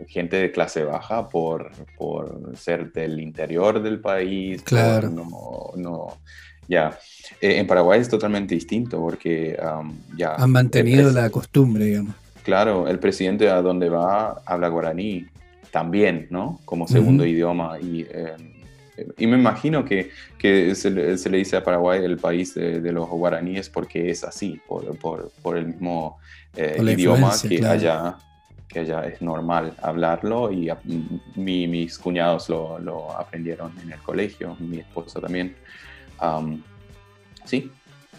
gente de clase baja por, por, ser del interior del país. Claro. no, no, ya. Eh, en Paraguay es totalmente distinto porque ya. Han mantenido la costumbre, digamos. Claro, el presidente a donde va habla guaraní también, ¿no? Como segundo idioma. Y, em, y me imagino que, que se, le dice a Paraguay el país de, los guaraníes porque es así, por, por, por el mismo eh, idioma que allá que allá es normal hablarlo y mis cuñados lo, lo, aprendieron en el colegio, mi esposa también. sí.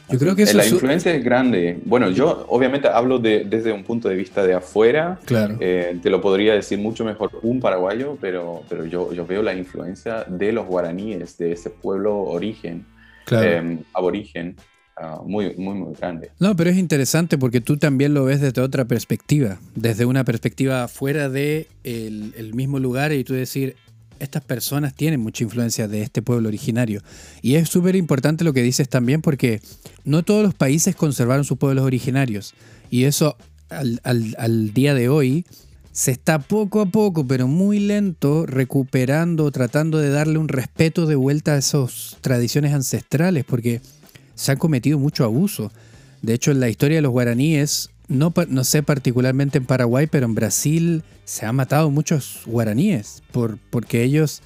Yo creo que la influencia es grande. Bueno, yo obviamente hablo de, desde un punto de vista de afuera. Claro. Eh, te lo podría decir mucho mejor un paraguayo, pero, pero yo, yo veo la influencia de los guaraníes, de ese pueblo origen, em, aborigen, Ah, muy, muy, muy grande. No, pero es interesante porque tú también lo ves desde otra perspectiva, desde una perspectiva fuera de el, mismo lugar y tú decir, estas personas tienen mucha influencia de este pueblo originario. Y es súper importante lo que dices también porque no todos los países conservaron sus pueblos originarios. Y eso al, al día de hoy se está poco a poco, pero muy lento, recuperando, tratando de darle un respeto de vuelta a esas tradiciones ancestrales, porque se han cometido mucho abuso. De hecho, en la historia de los guaraníes, no, no sé particularmente en Paraguay, pero en Brasil se han matado muchos guaraníes por, porque ellos,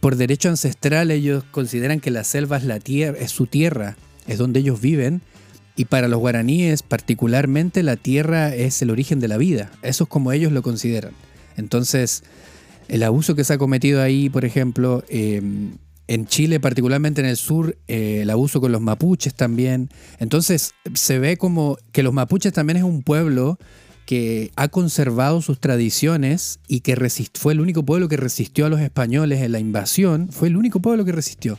por derecho ancestral, ellos consideran que la selva es, la tierra, es su tierra, es donde ellos viven. Y para los guaraníes, particularmente, la tierra es el origen de la vida. Eso es como ellos lo consideran. Entonces, el abuso que se ha cometido ahí, por ejemplo, eh, en Chile, particularmente en el sur, eh, el abuso con los mapuches también. Entonces se ve como que los mapuches también es un pueblo que ha conservado sus tradiciones y que fue el único pueblo que resistió a los españoles en la invasión, fue el único pueblo que resistió.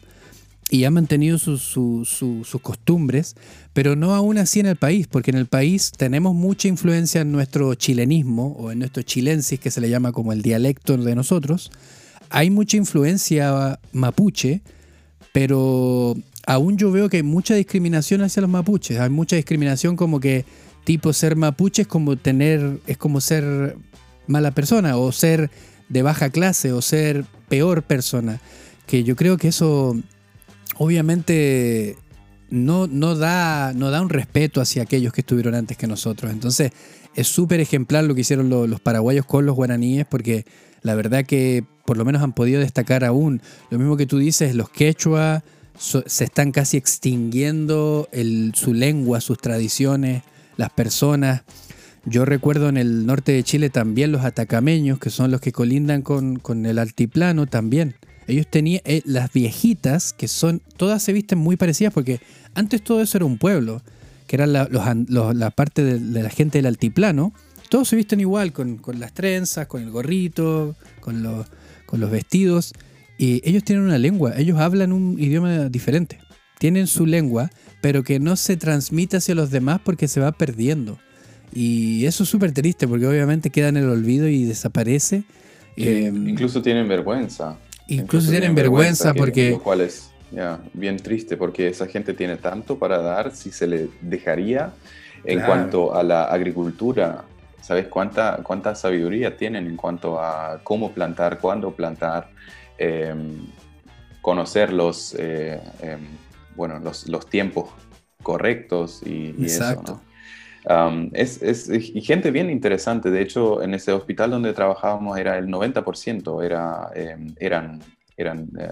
Y ha mantenido sus costumbres, pero no aún así en el país, porque en el país tenemos mucha influencia en nuestro chilenismo o en nuestro chilensis, que se le llama como el dialecto de nosotros, hay mucha influencia mapuche, pero aún yo veo que hay mucha discriminación hacia los mapuches. Hay mucha discriminación como que tipo ser mapuche es como tener, es como ser mala persona o ser de baja clase o ser peor persona. Que yo creo que eso obviamente no, no, da, no da un respeto hacia aquellos que estuvieron antes que nosotros. Entonces es súper ejemplar lo que hicieron los, los paraguayos con los guaraníes porque la verdad que por lo menos han podido destacar aún. Lo mismo que tú dices, los quechua se están casi extinguiendo su lengua, sus tradiciones, las personas. Yo recuerdo en el norte de Chile también los atacameños, que son los que colindan con, el altiplano también. Ellos tenían eh, las viejitas, que son, todas se visten muy parecidas, porque antes todo eso era un pueblo, que era la, parte de, de, la gente del altiplano. Todos se visten igual, con, con las trenzas, con el gorrito, con los, con los vestidos. Y ellos tienen una lengua, ellos hablan un idioma diferente. Tienen su lengua, pero que no se transmite hacia los demás porque se va perdiendo. Y eso es súper triste porque obviamente queda en el olvido y desaparece. Em, incluso tienen vergüenza. Incluso, tienen, vergüenza, porque... Lo cual es bien triste porque esa gente tiene tanto para dar si se le dejaría en cuanto a la agricultura ¿Sabes cuánta, cuánta sabiduría tienen en cuanto a cómo plantar, cuándo plantar, em, conocer los, eh, em, bueno, los, los, tiempos correctos y, eso, es, es, y gente bien interesante. De hecho, en ese hospital donde trabajábamos era el 90% era, em, eran, eran eh,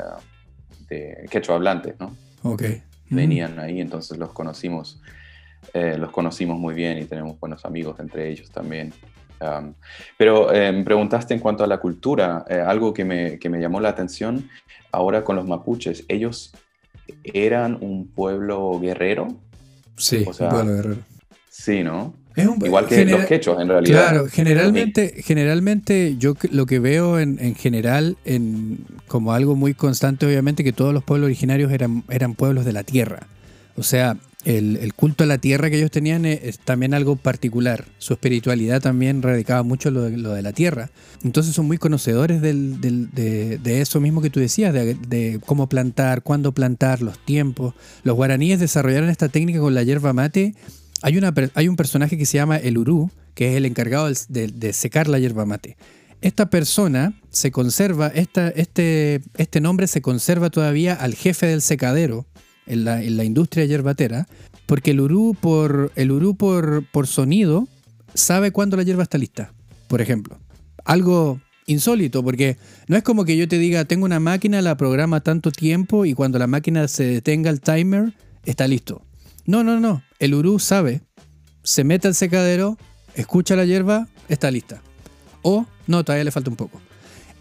de quechua hablantes, ¿no? Ok. Venían ahí, entonces los conocimos eh, los conocimos muy bien y tenemos buenos amigos entre ellos también. pero eh, me preguntaste en cuanto a la cultura, eh, algo que me, que me, llamó la atención ahora con los mapuches. Ellos eran un pueblo guerrero. Sí, un pueblo guerrero. Sí, ¿no? Igual que los quechos, en realidad. Claro, generalmente, generalmente yo lo que veo en, en, general en, como algo muy constante, obviamente, que todos los pueblos originarios eran, eran pueblos de la tierra. O sea, el, culto a la tierra que ellos tenían es, también algo particular. Su espiritualidad también radicaba mucho lo de, lo de la tierra. Entonces son muy conocedores de, eso mismo que tú decías, de, cómo plantar, cuándo plantar, los tiempos. Los guaraníes desarrollaron esta técnica con la hierba mate. Hay, un personaje que se llama el Urú, que es el encargado de, secar la hierba mate. Esta persona se conserva, este, este nombre se conserva todavía al jefe del secadero, en la, industria yerbatera, porque el urú por, el urú por, por sonido sabe cuándo la hierba está lista, por ejemplo. Algo insólito, porque no es como que yo te diga, tengo una máquina, la programa tanto tiempo y cuando la máquina se detenga el timer, está listo. No, no, no. El urú sabe, se mete al secadero, escucha la hierba, está lista. O no, todavía le falta un poco.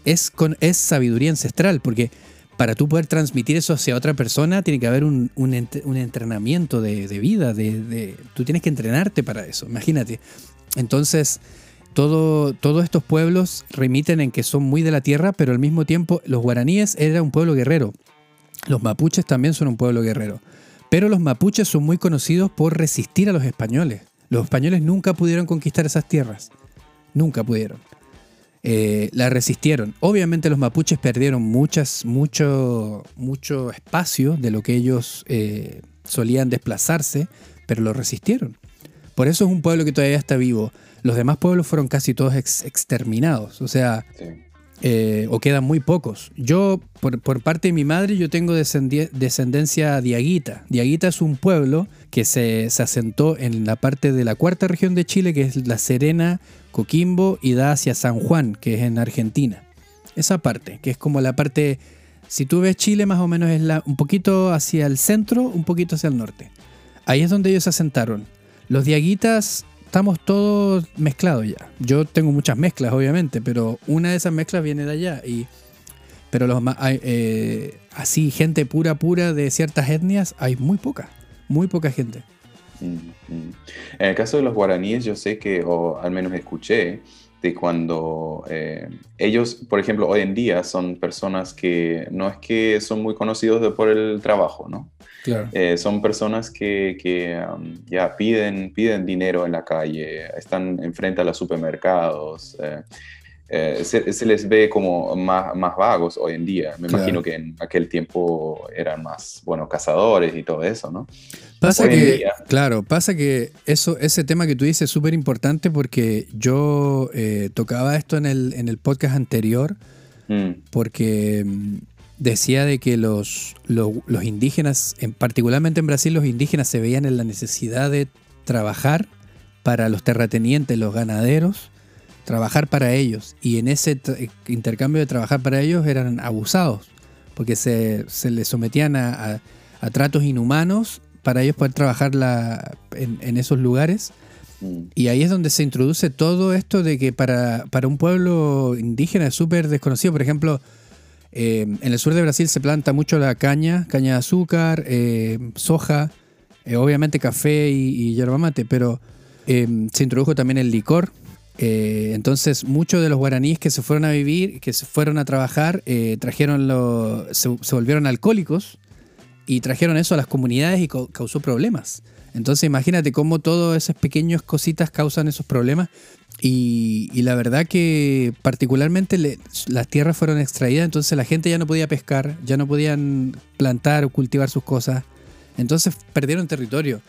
Es, con, es sabiduría ancestral, porque para tú poder transmitir eso hacia otra persona, tiene que haber un, entrenamiento de, vida, de, tú tienes que entrenarte para eso, imagínate. Entonces, todo, todos estos pueblos remiten en que son muy de la tierra, pero al mismo tiempo los guaraníes eran un pueblo guerrero. Los mapuches también son un pueblo guerrero. Pero los mapuches son muy conocidos por resistir a los españoles. Los españoles nunca pudieron conquistar esas tierras. Nunca pudieron. Eh, la resistieron. Obviamente los mapuches perdieron muchas, mucho, mucho espacio de lo que ellos eh, solían desplazarse, pero lo resistieron. Por eso es un pueblo que todavía está vivo. Los demás pueblos fueron casi todos exterminados, o sea, eh, o quedan muy pocos. Yo, por, parte de mi madre, yo tengo descendencia diaguita. Diaguita es un pueblo que se, se asentó en la parte de la cuarta región de Chile, que es La Serena, Coquimbo y da hacia San Juan, que es en Argentina. Esa parte, que es como la parte, si tú ves Chile más o menos es la, un poquito hacia el centro, un poquito hacia el norte. Ahí es donde ellos se asentaron. Los diaguitas estamos todos mezclados ya. Yo tengo muchas mezclas, obviamente, pero una de esas mezclas viene de allá. Y, pero los eh, así, gente pura, pura de ciertas etnias, hay muy poca, muy poca gente. En el caso de los guaraníes, yo sé que, o al menos escuché, de cuando eh, ellos, por ejemplo, hoy en día son personas que no es que son muy conocidos por el trabajo, ¿no? Eh, son personas que, um, ya piden, piden dinero en la calle, están enfrente a los supermercados. Eh, eh, se, les ve como más, más, vagos hoy en día. Me imagino que en aquel tiempo eran más, bueno, cazadores y todo eso, ¿no? Pasa que, claro, pasa que eso, ese tema que tú dices es súper importante porque yo eh, tocaba esto en el, en el podcast anterior, mm. porque mm, decía de que los, los, los indígenas, en, particularmente en Brasil, los indígenas se veían en la necesidad de trabajar para los terratenientes, los ganaderos, trabajar para ellos. Y en ese intercambio de trabajar para ellos eran abusados, porque se, les sometían a, tratos inhumanos para ellos poder trabajar la, en, esos lugares. Mm. Y ahí es donde se introduce todo esto de que para, para un pueblo indígena es súper desconocido. Por ejemplo, eh, en el sur de Brasil se planta mucho la caña, caña de azúcar, eh, soja, eh, obviamente café y, y yerba mate, pero se introdujo también el licor, eh, entonces, muchos de los guaraníes que se fueron a vivir, que se fueron a trabajar, trajeron lo, se, volvieron alcohólicos y trajeron eso a las comunidades y causó problemas. Entonces, imagínate cómo todas esas pequeñas cositas causan esos problemas. Y, la verdad que particularmente las tierras fueron extraídas, entonces la gente ya no podía pescar, ya no podían plantar o cultivar sus cosas. Entonces perdieron territorio.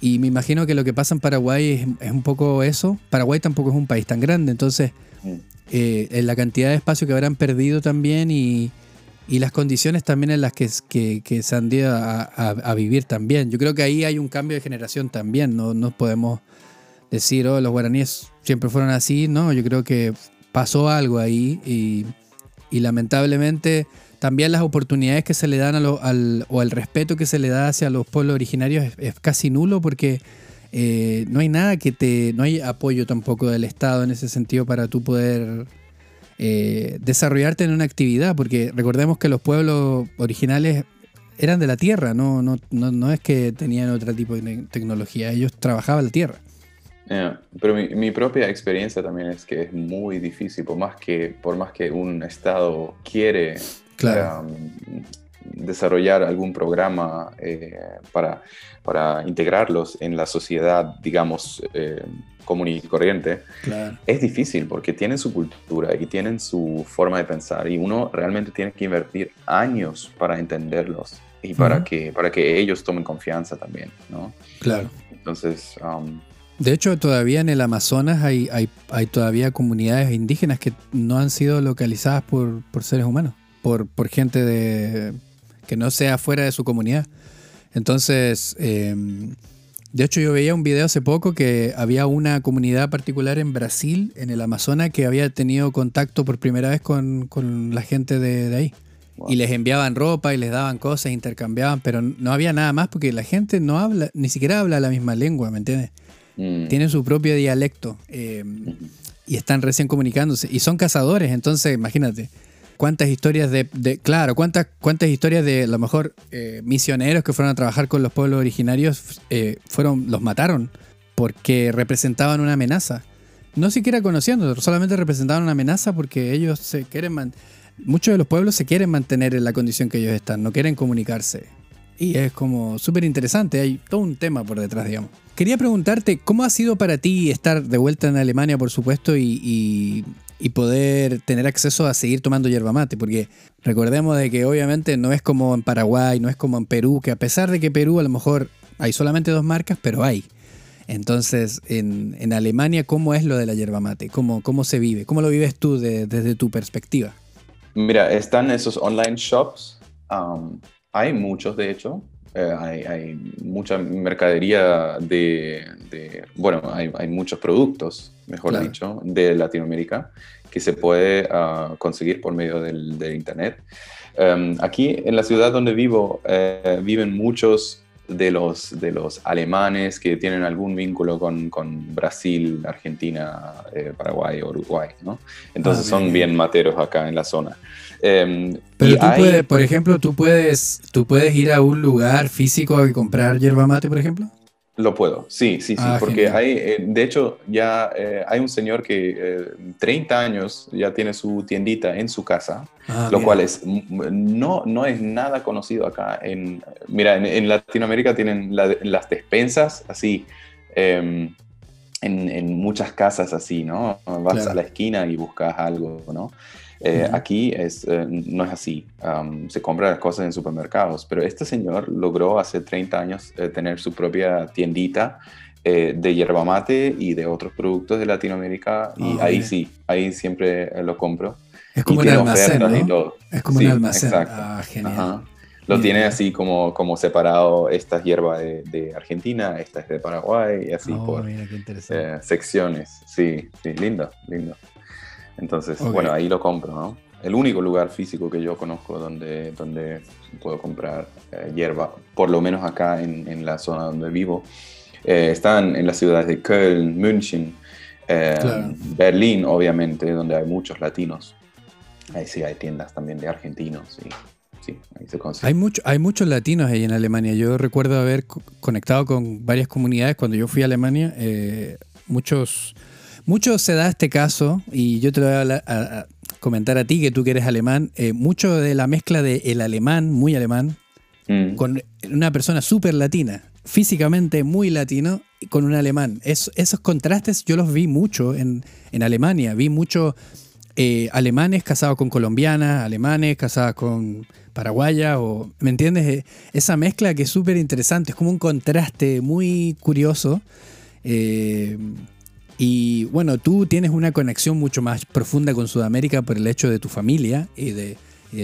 Y me imagino que lo que pasa en Paraguay es, un poco eso. Paraguay tampoco es un país tan grande, entonces mm. eh, en la cantidad de espacio que habrán perdido también y, las condiciones también en las que, se han ido a, vivir también. Yo creo que ahí hay un cambio de generación también, no, no podemos decir, oh, los guaraníes siempre fueron así, no, yo creo que pasó algo ahí y, y lamentablemente también las oportunidades que se le dan a al, o el respeto que se le da hacia los pueblos originarios es, casi nulo porque eh, no hay nada que te. no hay apoyo tampoco del Estado en ese sentido para tú poder eh, desarrollarte en una actividad, porque recordemos que los pueblos originales eran de la tierra, no, no, no, no es que tenían otro tipo de tecnología, ellos trabajaban la tierra. Pero mi, propia experiencia también es que es muy difícil, por más que, por más que un Estado quiere um, desarrollar algún programa eh, para, para integrarlos en la sociedad, digamos, eh, común y corriente, es difícil porque tienen su cultura y tienen su forma de pensar y uno realmente tiene que invertir años para entenderlos y para, que, para que ellos tomen confianza también, ¿no? Claro. Entonces... Um, de hecho, todavía en el Amazonas hay, hay, hay, todavía comunidades indígenas que no han sido localizadas por, por seres humanos, por, por gente de, que no sea fuera de su comunidad. Entonces, em, de hecho yo veía un video hace poco que había una comunidad particular en Brasil, en el Amazonas, que había tenido contacto por primera vez con, la gente de, ahí. Y les enviaban ropa y les daban cosas, intercambiaban, pero no había nada más porque la gente no habla, ni siquiera habla la misma lengua, ¿me entiendes? Mm. Tienen su propio dialecto em, y están recién comunicándose. Y son cazadores, entonces imagínate, cuántas historias de, claro, cuántas, cuántas historias de a lo mejor eh, misioneros que fueron a trabajar con los pueblos originarios eh, fueron, los mataron porque representaban una amenaza. No siquiera conociendo, solamente representaban una amenaza porque ellos se quieren muchos de los pueblos se quieren mantener en la condición que ellos están, no quieren comunicarse. Y es como súper interesante, hay todo un tema por detrás, digamos. Quería preguntarte, ¿cómo ha sido para ti estar de vuelta en Alemania, por supuesto, y y poder tener acceso a seguir tomando yerba mate, porque recordemos de que obviamente no es como en Paraguay, no es como en Perú, que a pesar de que Perú a lo mejor hay solamente dos marcas, pero hay. Entonces, en, Alemania, ¿cómo es lo de la yerba mate? ¿Cómo, cómo se vive? ¿Cómo lo vives tú desde tu perspectiva? Mira, están esos online shops. Um, hay muchos, de hecho. Eh, hay, mucha mercadería de, bueno, hay, muchos productos, mejor dicho, de Latinoamérica que se puede ah, conseguir por medio del, Internet. Em, aquí en la ciudad donde vivo eh, viven muchos de los, de los alemanes que tienen algún vínculo con, con Brasil, Argentina, eh, Paraguay, Uruguay, ¿no? Entonces ah, son bien materos acá en la zona. Em, Pero tú puedes, por ejemplo, tú puedes, tú puedes ir a un lugar físico a comprar yerba mate, por ejemplo. Lo puedo, sí, sí, sí, ah, porque hay, eh, de hecho, ya eh, hay un señor que 30 eh, años ya tiene su tiendita en su casa, ah, lo cual es, no, no es nada conocido acá. En, mira, en, Latinoamérica tienen las despensas así, em, en, en, muchas casas así, ¿no? Vas a la esquina y buscas algo, ¿no? Eh, aquí es, eh, no es así, se compra las cosas en supermercados, pero este señor logró hace 30 años eh, tener su propia tiendita de yerba mate y de otros productos de Latinoamérica y ahí sí, ahí siempre lo compro. Es como un almacén, ¿no? Es como un almacén. Ah, genial. Lo tiene así como, como separado, esta es hierba de, Argentina, esta es de Paraguay, y así oh, por secciones. Sí, sí, lindo, lindo. Entonces, bueno, ahí lo compro, ¿no? El único lugar físico que yo conozco donde, donde puedo comprar eh, hierba, por lo menos acá en, en la zona donde vivo, eh, están en las ciudades de Köln, München, eh, Berlín, obviamente, donde hay muchos latinos. Ahí sí hay tiendas también de argentinos. Y, sí, ahí se consigue. Hay, mucho, hay muchos latinos ahí en Alemania. Yo recuerdo haber conectado con varias comunidades cuando yo fui a Alemania. muchos mucho se da este caso, y yo te lo voy a, comentar a ti, que tú que eres alemán, eh, mucho de la mezcla del el alemán, muy alemán, mm. con una persona súper latina, físicamente muy latino, con un alemán. esos contrastes yo los vi mucho en, Alemania, vi mucho eh, alemanes casados con colombianas, alemanes casados con paraguayas, o, ¿me entiendes? Eh, esa mezcla que es súper interesante, es como un contraste muy curioso. Y bueno, tú tienes una conexión mucho más profunda con Sudamérica por el hecho de tu familia y de,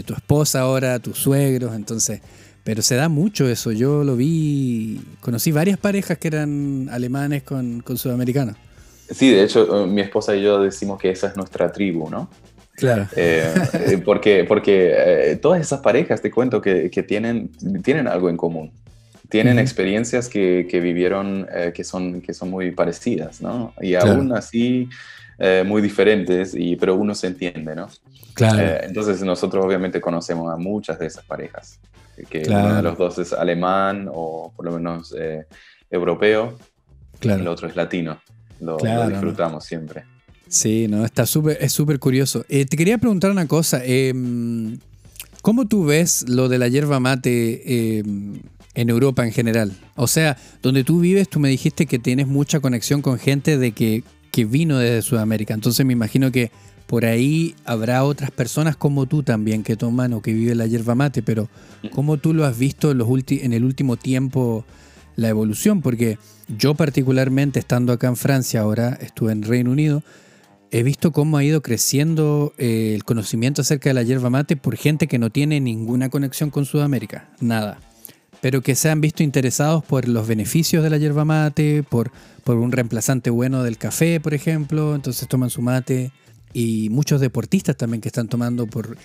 tu esposa ahora, tus suegros, entonces, pero se da mucho eso. Yo lo vi, conocí varias parejas que eran alemanes con, con sudamericanos. Sí, de hecho, eh, mi esposa y yo decimos que esa es nuestra tribu, ¿no? Claro. Eh, eh, porque porque todas esas parejas, te cuento, que, que, tienen, tienen algo en común tienen experiencias que, que vivieron eh, que, son, que son muy parecidas, ¿no? Y aún así eh, muy diferentes, y, pero uno se entiende, ¿no? Claro. Eh, entonces nosotros obviamente conocemos a muchas de esas parejas, que uno de los dos es alemán o por lo menos europeo, claro. y el otro es latino. lo, disfrutamos siempre. Sí, no, está súper, es súper curioso. Te quería preguntar una cosa. Eh, ¿Cómo tú ves lo de la hierba mate em, en Europa en general? O sea, donde tú vives, tú me dijiste que tienes mucha conexión con gente de que, que vino desde Sudamérica. Entonces me imagino que por ahí habrá otras personas como tú también que toman o que viven la hierba mate, pero ¿cómo tú lo has visto en, los en el último tiempo la evolución? Porque yo particularmente estando acá en Francia, ahora estuve en Reino Unido, he visto cómo ha ido creciendo eh, el conocimiento acerca de la hierba mate por gente que no tiene ninguna conexión con Sudamérica, nada. Pero que se han visto interesados por los beneficios de la hierba mate, por, por un reemplazante bueno del café, por ejemplo, entonces toman su mate. Y muchos deportistas también que están tomando por,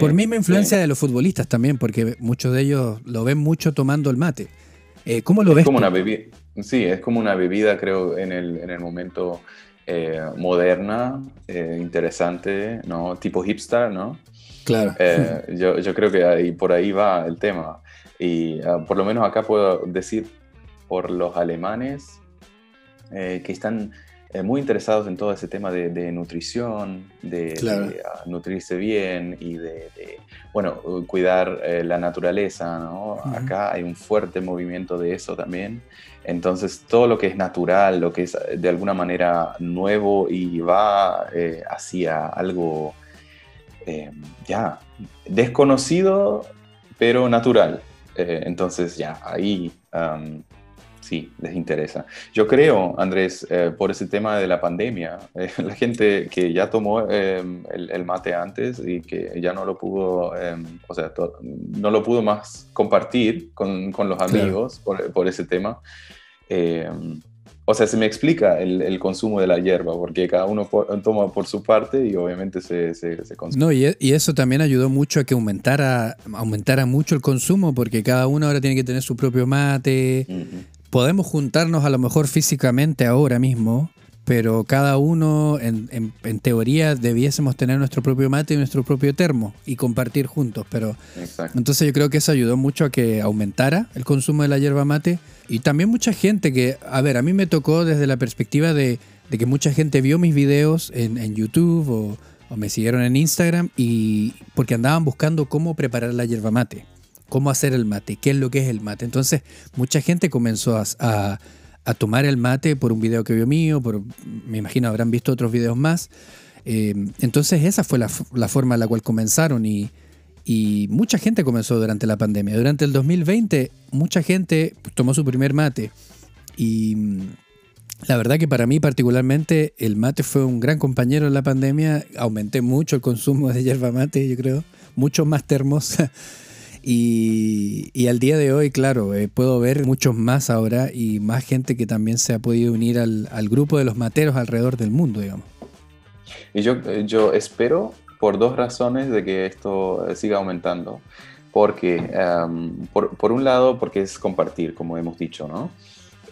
por misma influencia de los futbolistas también, porque muchos de ellos lo ven mucho tomando el mate. Eh, ¿Cómo lo ves? Como una bebida, sí, es como una bebida, creo, en el, en el momento eh, moderna, eh, interesante, ¿no? Tipo hipster, ¿no? Claro. Yo, yo, creo que ahí, por ahí va el tema. Y ah, por lo menos acá puedo decir por los alemanes que están muy interesados en todo ese tema de, nutrición, de, ah, nutrirse bien y de, bueno, cuidar la naturaleza, ¿no? Acá hay un fuerte movimiento de eso también. Entonces, todo lo que es natural, lo que es eh, de alguna manera nuevo y va eh, hacia algo eh, ya desconocido, pero natural. Entonces, ya, ahí sí, les interesa. Yo creo, Andrés, por ese tema de la pandemia, la gente que ya tomó el, mate antes y que ya no lo pudo, o sea, no lo pudo más compartir con, los amigos por, por, ese tema, eh, o sea, se me explica el, consumo de la hierba, porque cada uno toma por su parte y obviamente se, consume. No, y, eso también ayudó mucho a que aumentara, aumentara mucho el consumo, porque cada uno ahora tiene que tener su propio mate. Podemos juntarnos a lo mejor físicamente ahora mismo, pero cada uno, en, teoría, debiésemos tener nuestro propio mate y nuestro propio termo y compartir juntos. Pero entonces yo creo que eso ayudó mucho a que aumentara el consumo de la hierba mate y también mucha gente que, a ver, a mí me tocó desde la perspectiva de, que mucha gente vio mis videos en, YouTube o, me siguieron en Instagram y porque andaban buscando cómo preparar la yerba mate, cómo hacer el mate, qué es lo que es el mate. Entonces mucha gente comenzó a, tomar el mate por un video que vio mío, por, me imagino habrán visto otros videos más. Eh, entonces esa fue la, forma en la cual comenzaron y, y mucha gente comenzó durante la pandemia. Durante el 2020, mucha gente tomó su primer mate. Y mm, la verdad que para mí particularmente el mate fue un gran compañero en la pandemia. Aumenté mucho el consumo de yerba mate, yo creo. Muchos más termos. Y, y, al día de hoy, claro, eh, puedo ver muchos más ahora y más gente que también se ha podido unir al, al grupo de los materos alrededor del mundo, digamos. Y yo, eh, yo espero por dos razones de que esto eh, siga aumentando. Porque, em, por, un lado, porque es compartir, como hemos dicho, ¿no?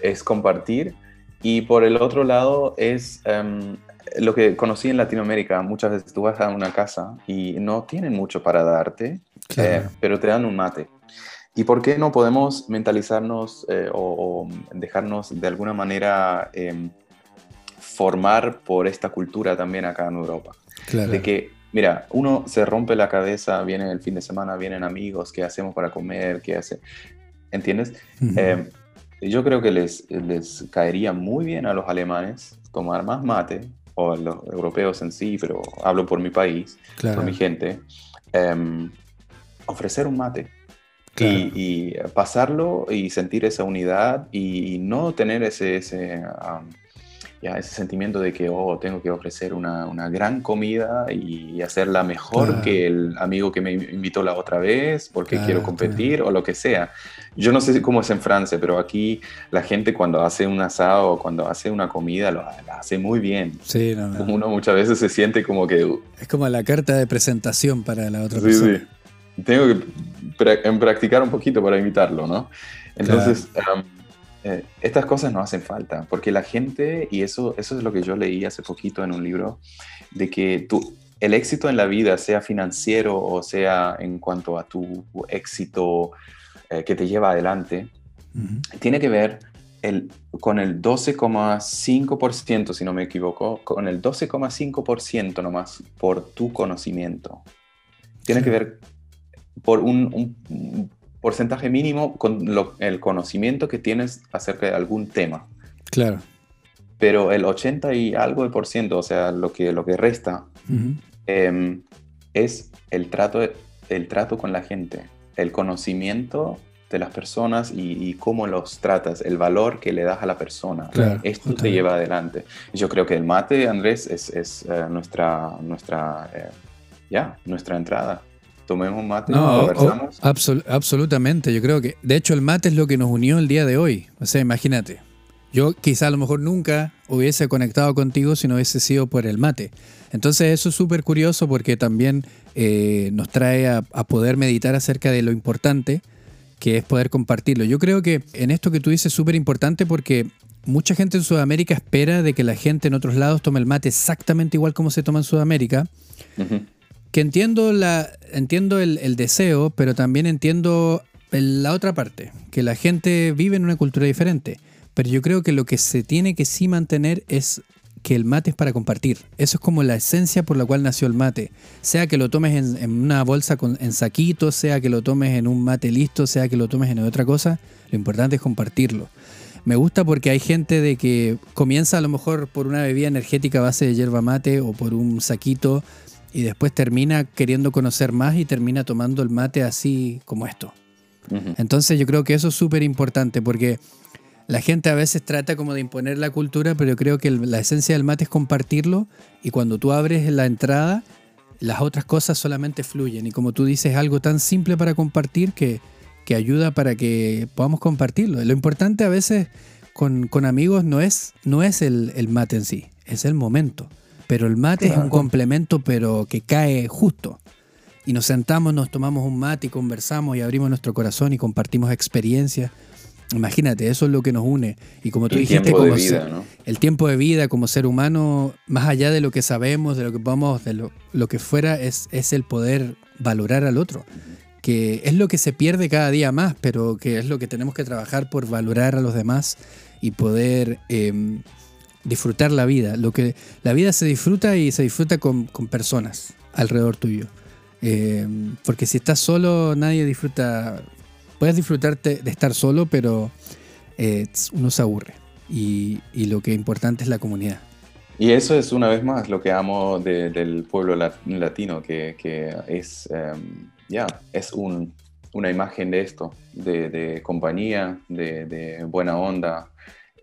Es compartir. Y por el otro lado, es em, lo que conocí en Latinoamérica. Muchas veces tú vas a una casa y no tienen mucho para darte, eh, pero te dan un mate. ¿Y por qué no podemos mentalizarnos eh, o, dejarnos de alguna manera em, formar por esta cultura también acá en Europa? De que Mira, uno se rompe la cabeza, viene el fin de semana, vienen amigos, ¿qué hacemos para comer? ¿Qué hace? ¿Entiendes? Eh, yo creo que les, les caería muy bien a los alemanes tomar más mate, o a los europeos en sí, pero hablo por mi país, por mi gente, em, ofrecer un mate. Y, pasarlo y sentir esa unidad y, no tener ese, ese ese sentimiento de que, oh, tengo que ofrecer una, una gran comida y hacerla mejor que el amigo que me invitó la otra vez porque quiero competir o lo que sea. Yo no sé cómo es en Francia, pero aquí la gente cuando hace un asado o cuando hace una comida lo hace muy bien. Sí, Uno muchas veces se siente como que... Uh, es como la carta de presentación para la otra persona. Sí. Tengo que practicar un poquito para invitarlo, ¿no? Entonces... Eh, estas cosas no hacen falta, porque la gente, y eso, eso es lo que yo leí hace poquito en un libro, de que tú, el éxito en la vida, sea financiero o sea en cuanto a tu éxito eh, que te lleva adelante, tiene que ver el, con el 12,5%, si no me equivoco, con el 12,5% nomás por tu conocimiento. Tiene que ver por un, porcentaje mínimo con el conocimiento que tienes acerca de algún tema. Claro. Pero el 80 y algo de por ciento, o sea, lo que, lo que resta, em, es el trato, el trato con la gente, el conocimiento de las personas y, cómo los tratas, el valor que le das a la persona. Esto te lleva adelante. Yo creo que el mate, Andrés, es, es eh, nuestra, nuestra, eh, ya, nuestra entrada. Tomemos mate, no, conversamos. absolutamente, yo creo que, de hecho, el mate es lo que nos unió el día de hoy. O sea, imagínate. Yo quizá a lo mejor nunca hubiese conectado contigo si no hubiese sido por el mate. Entonces eso es súper curioso porque también eh, nos trae a, poder meditar acerca de lo importante que es poder compartirlo. Yo creo que en esto que tú dices es súper importante porque mucha gente en Sudamérica espera de que la gente en otros lados tome el mate exactamente igual como se toma en Sudamérica. Que entiendo, la, entiendo el, deseo, pero también entiendo la otra parte, que la gente vive en una cultura diferente. Pero yo creo que lo que se tiene que sí mantener es que el mate es para compartir. Eso es como la esencia por la cual nació el mate. Sea que lo tomes en, una bolsa en saquito, sea que lo tomes en un mate listo, sea que lo tomes en otra cosa, lo importante es compartirlo. Me gusta porque hay gente de que comienza a lo mejor por una bebida energética a base de yerba mate o por un saquito y después termina queriendo conocer más y termina tomando el mate así como esto. Entonces yo creo que eso es súper importante porque la gente a veces trata como de imponer la cultura, pero yo creo que la esencia del mate es compartirlo y cuando tú abres la entrada, las otras cosas solamente fluyen. Y como tú dices, algo tan simple para compartir que, ayuda para que podamos compartirlo. Lo importante a veces con, amigos no es, no es el, mate en sí, es el momento. Pero el mate es un complemento, pero que cae justo. Y nos sentamos, nos tomamos un mate y conversamos y abrimos nuestro corazón y compartimos experiencias Imagínate, eso es lo que nos une. Y como tú dijiste, como el tiempo de vida como ser humano, más allá de lo que sabemos, de lo que vamos, de lo, que fuera, es, es, el poder valorar al otro. Que es lo que se pierde cada día más, pero que es lo que tenemos que trabajar por valorar a los demás y poder em, disfrutar la vida. Lo que, la vida se disfruta y se disfruta con, personas alrededor tuyo. Em, porque si estás solo, nadie disfruta puedes disfrutarte de estar solo, pero eh, uno se aburre. Y, lo que es importante es la comunidad. Y eso es una vez más lo que amo del pueblo latino, que, es, em, ya, es una imagen de esto, de, compañía, de, buena onda,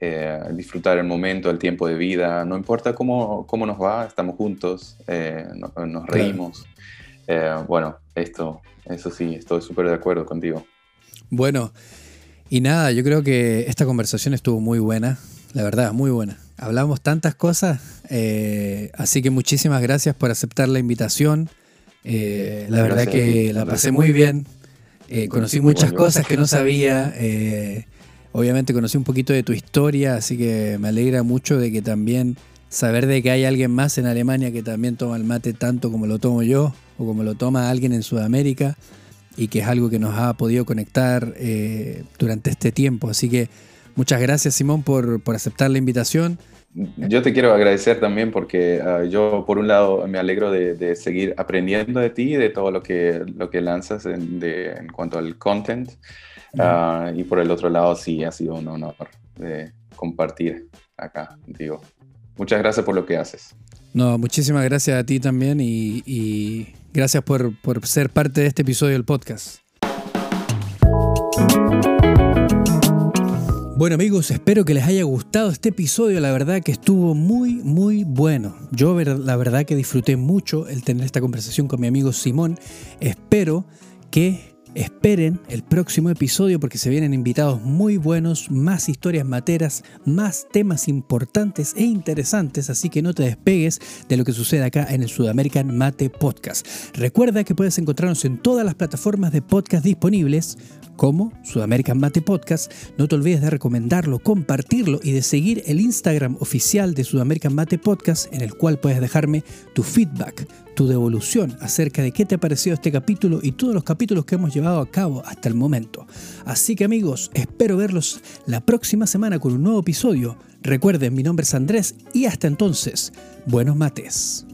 eh, disfrutar el momento, el tiempo de vida, no importa cómo, cómo nos va, estamos juntos, eh, nos reímos. bueno, esto, eso sí, estoy súper de acuerdo contigo. Bueno, y nada, yo creo que esta conversación estuvo muy buena, la verdad, muy buena. Hablamos tantas cosas, eh, así que muchísimas gracias por aceptar la invitación. Eh, la verdad que la pasé muy bien. Eh, conocí muchas cosas que no sabía. Obviamente conocí un poquito de tu historia, así que me alegra mucho de que también saber de que hay alguien más en Alemania que también toma el mate tanto como lo tomo yo o como lo toma alguien en Sudamérica y que es algo que nos ha podido conectar eh, durante este tiempo. Así que muchas gracias Simón por, aceptar la invitación. Yo te quiero agradecer también porque ah, yo por un lado me alegro de, seguir aprendiendo de ti, de todo lo que, lo que lanzas en, en cuanto al content. Ah, y por el otro lado sí ha sido un honor de compartir acá contigo. Muchas gracias por lo que haces. No, muchísimas gracias a ti también y Gracias por, ser parte de este episodio del podcast. Bueno amigos, espero que les haya gustado este episodio, la verdad que estuvo muy muy bueno. Yo la verdad que disfruté mucho el tener esta conversación con mi amigo Simón. Espero que Esperen el próximo episodio porque se vienen invitados muy buenos, más historias materas, más temas importantes e interesantes, así que no te despegues de lo que sucede acá en el Sudamerican Mate Podcast. Recuerda que puedes encontrarnos en todas las plataformas de podcast disponibles como Sudamerican Mate Podcast. No te olvides de recomendarlo, compartirlo y de seguir el Instagram oficial de Sudamerican Mate Podcast en el cual puedes dejarme tu feedback tu devolución acerca de qué te ha parecido este capítulo y todos los capítulos que hemos llevado a cabo hasta el momento. Así que amigos, espero verlos la próxima semana con un nuevo episodio. Recuerden, mi nombre es Andrés y hasta entonces, buenos mates.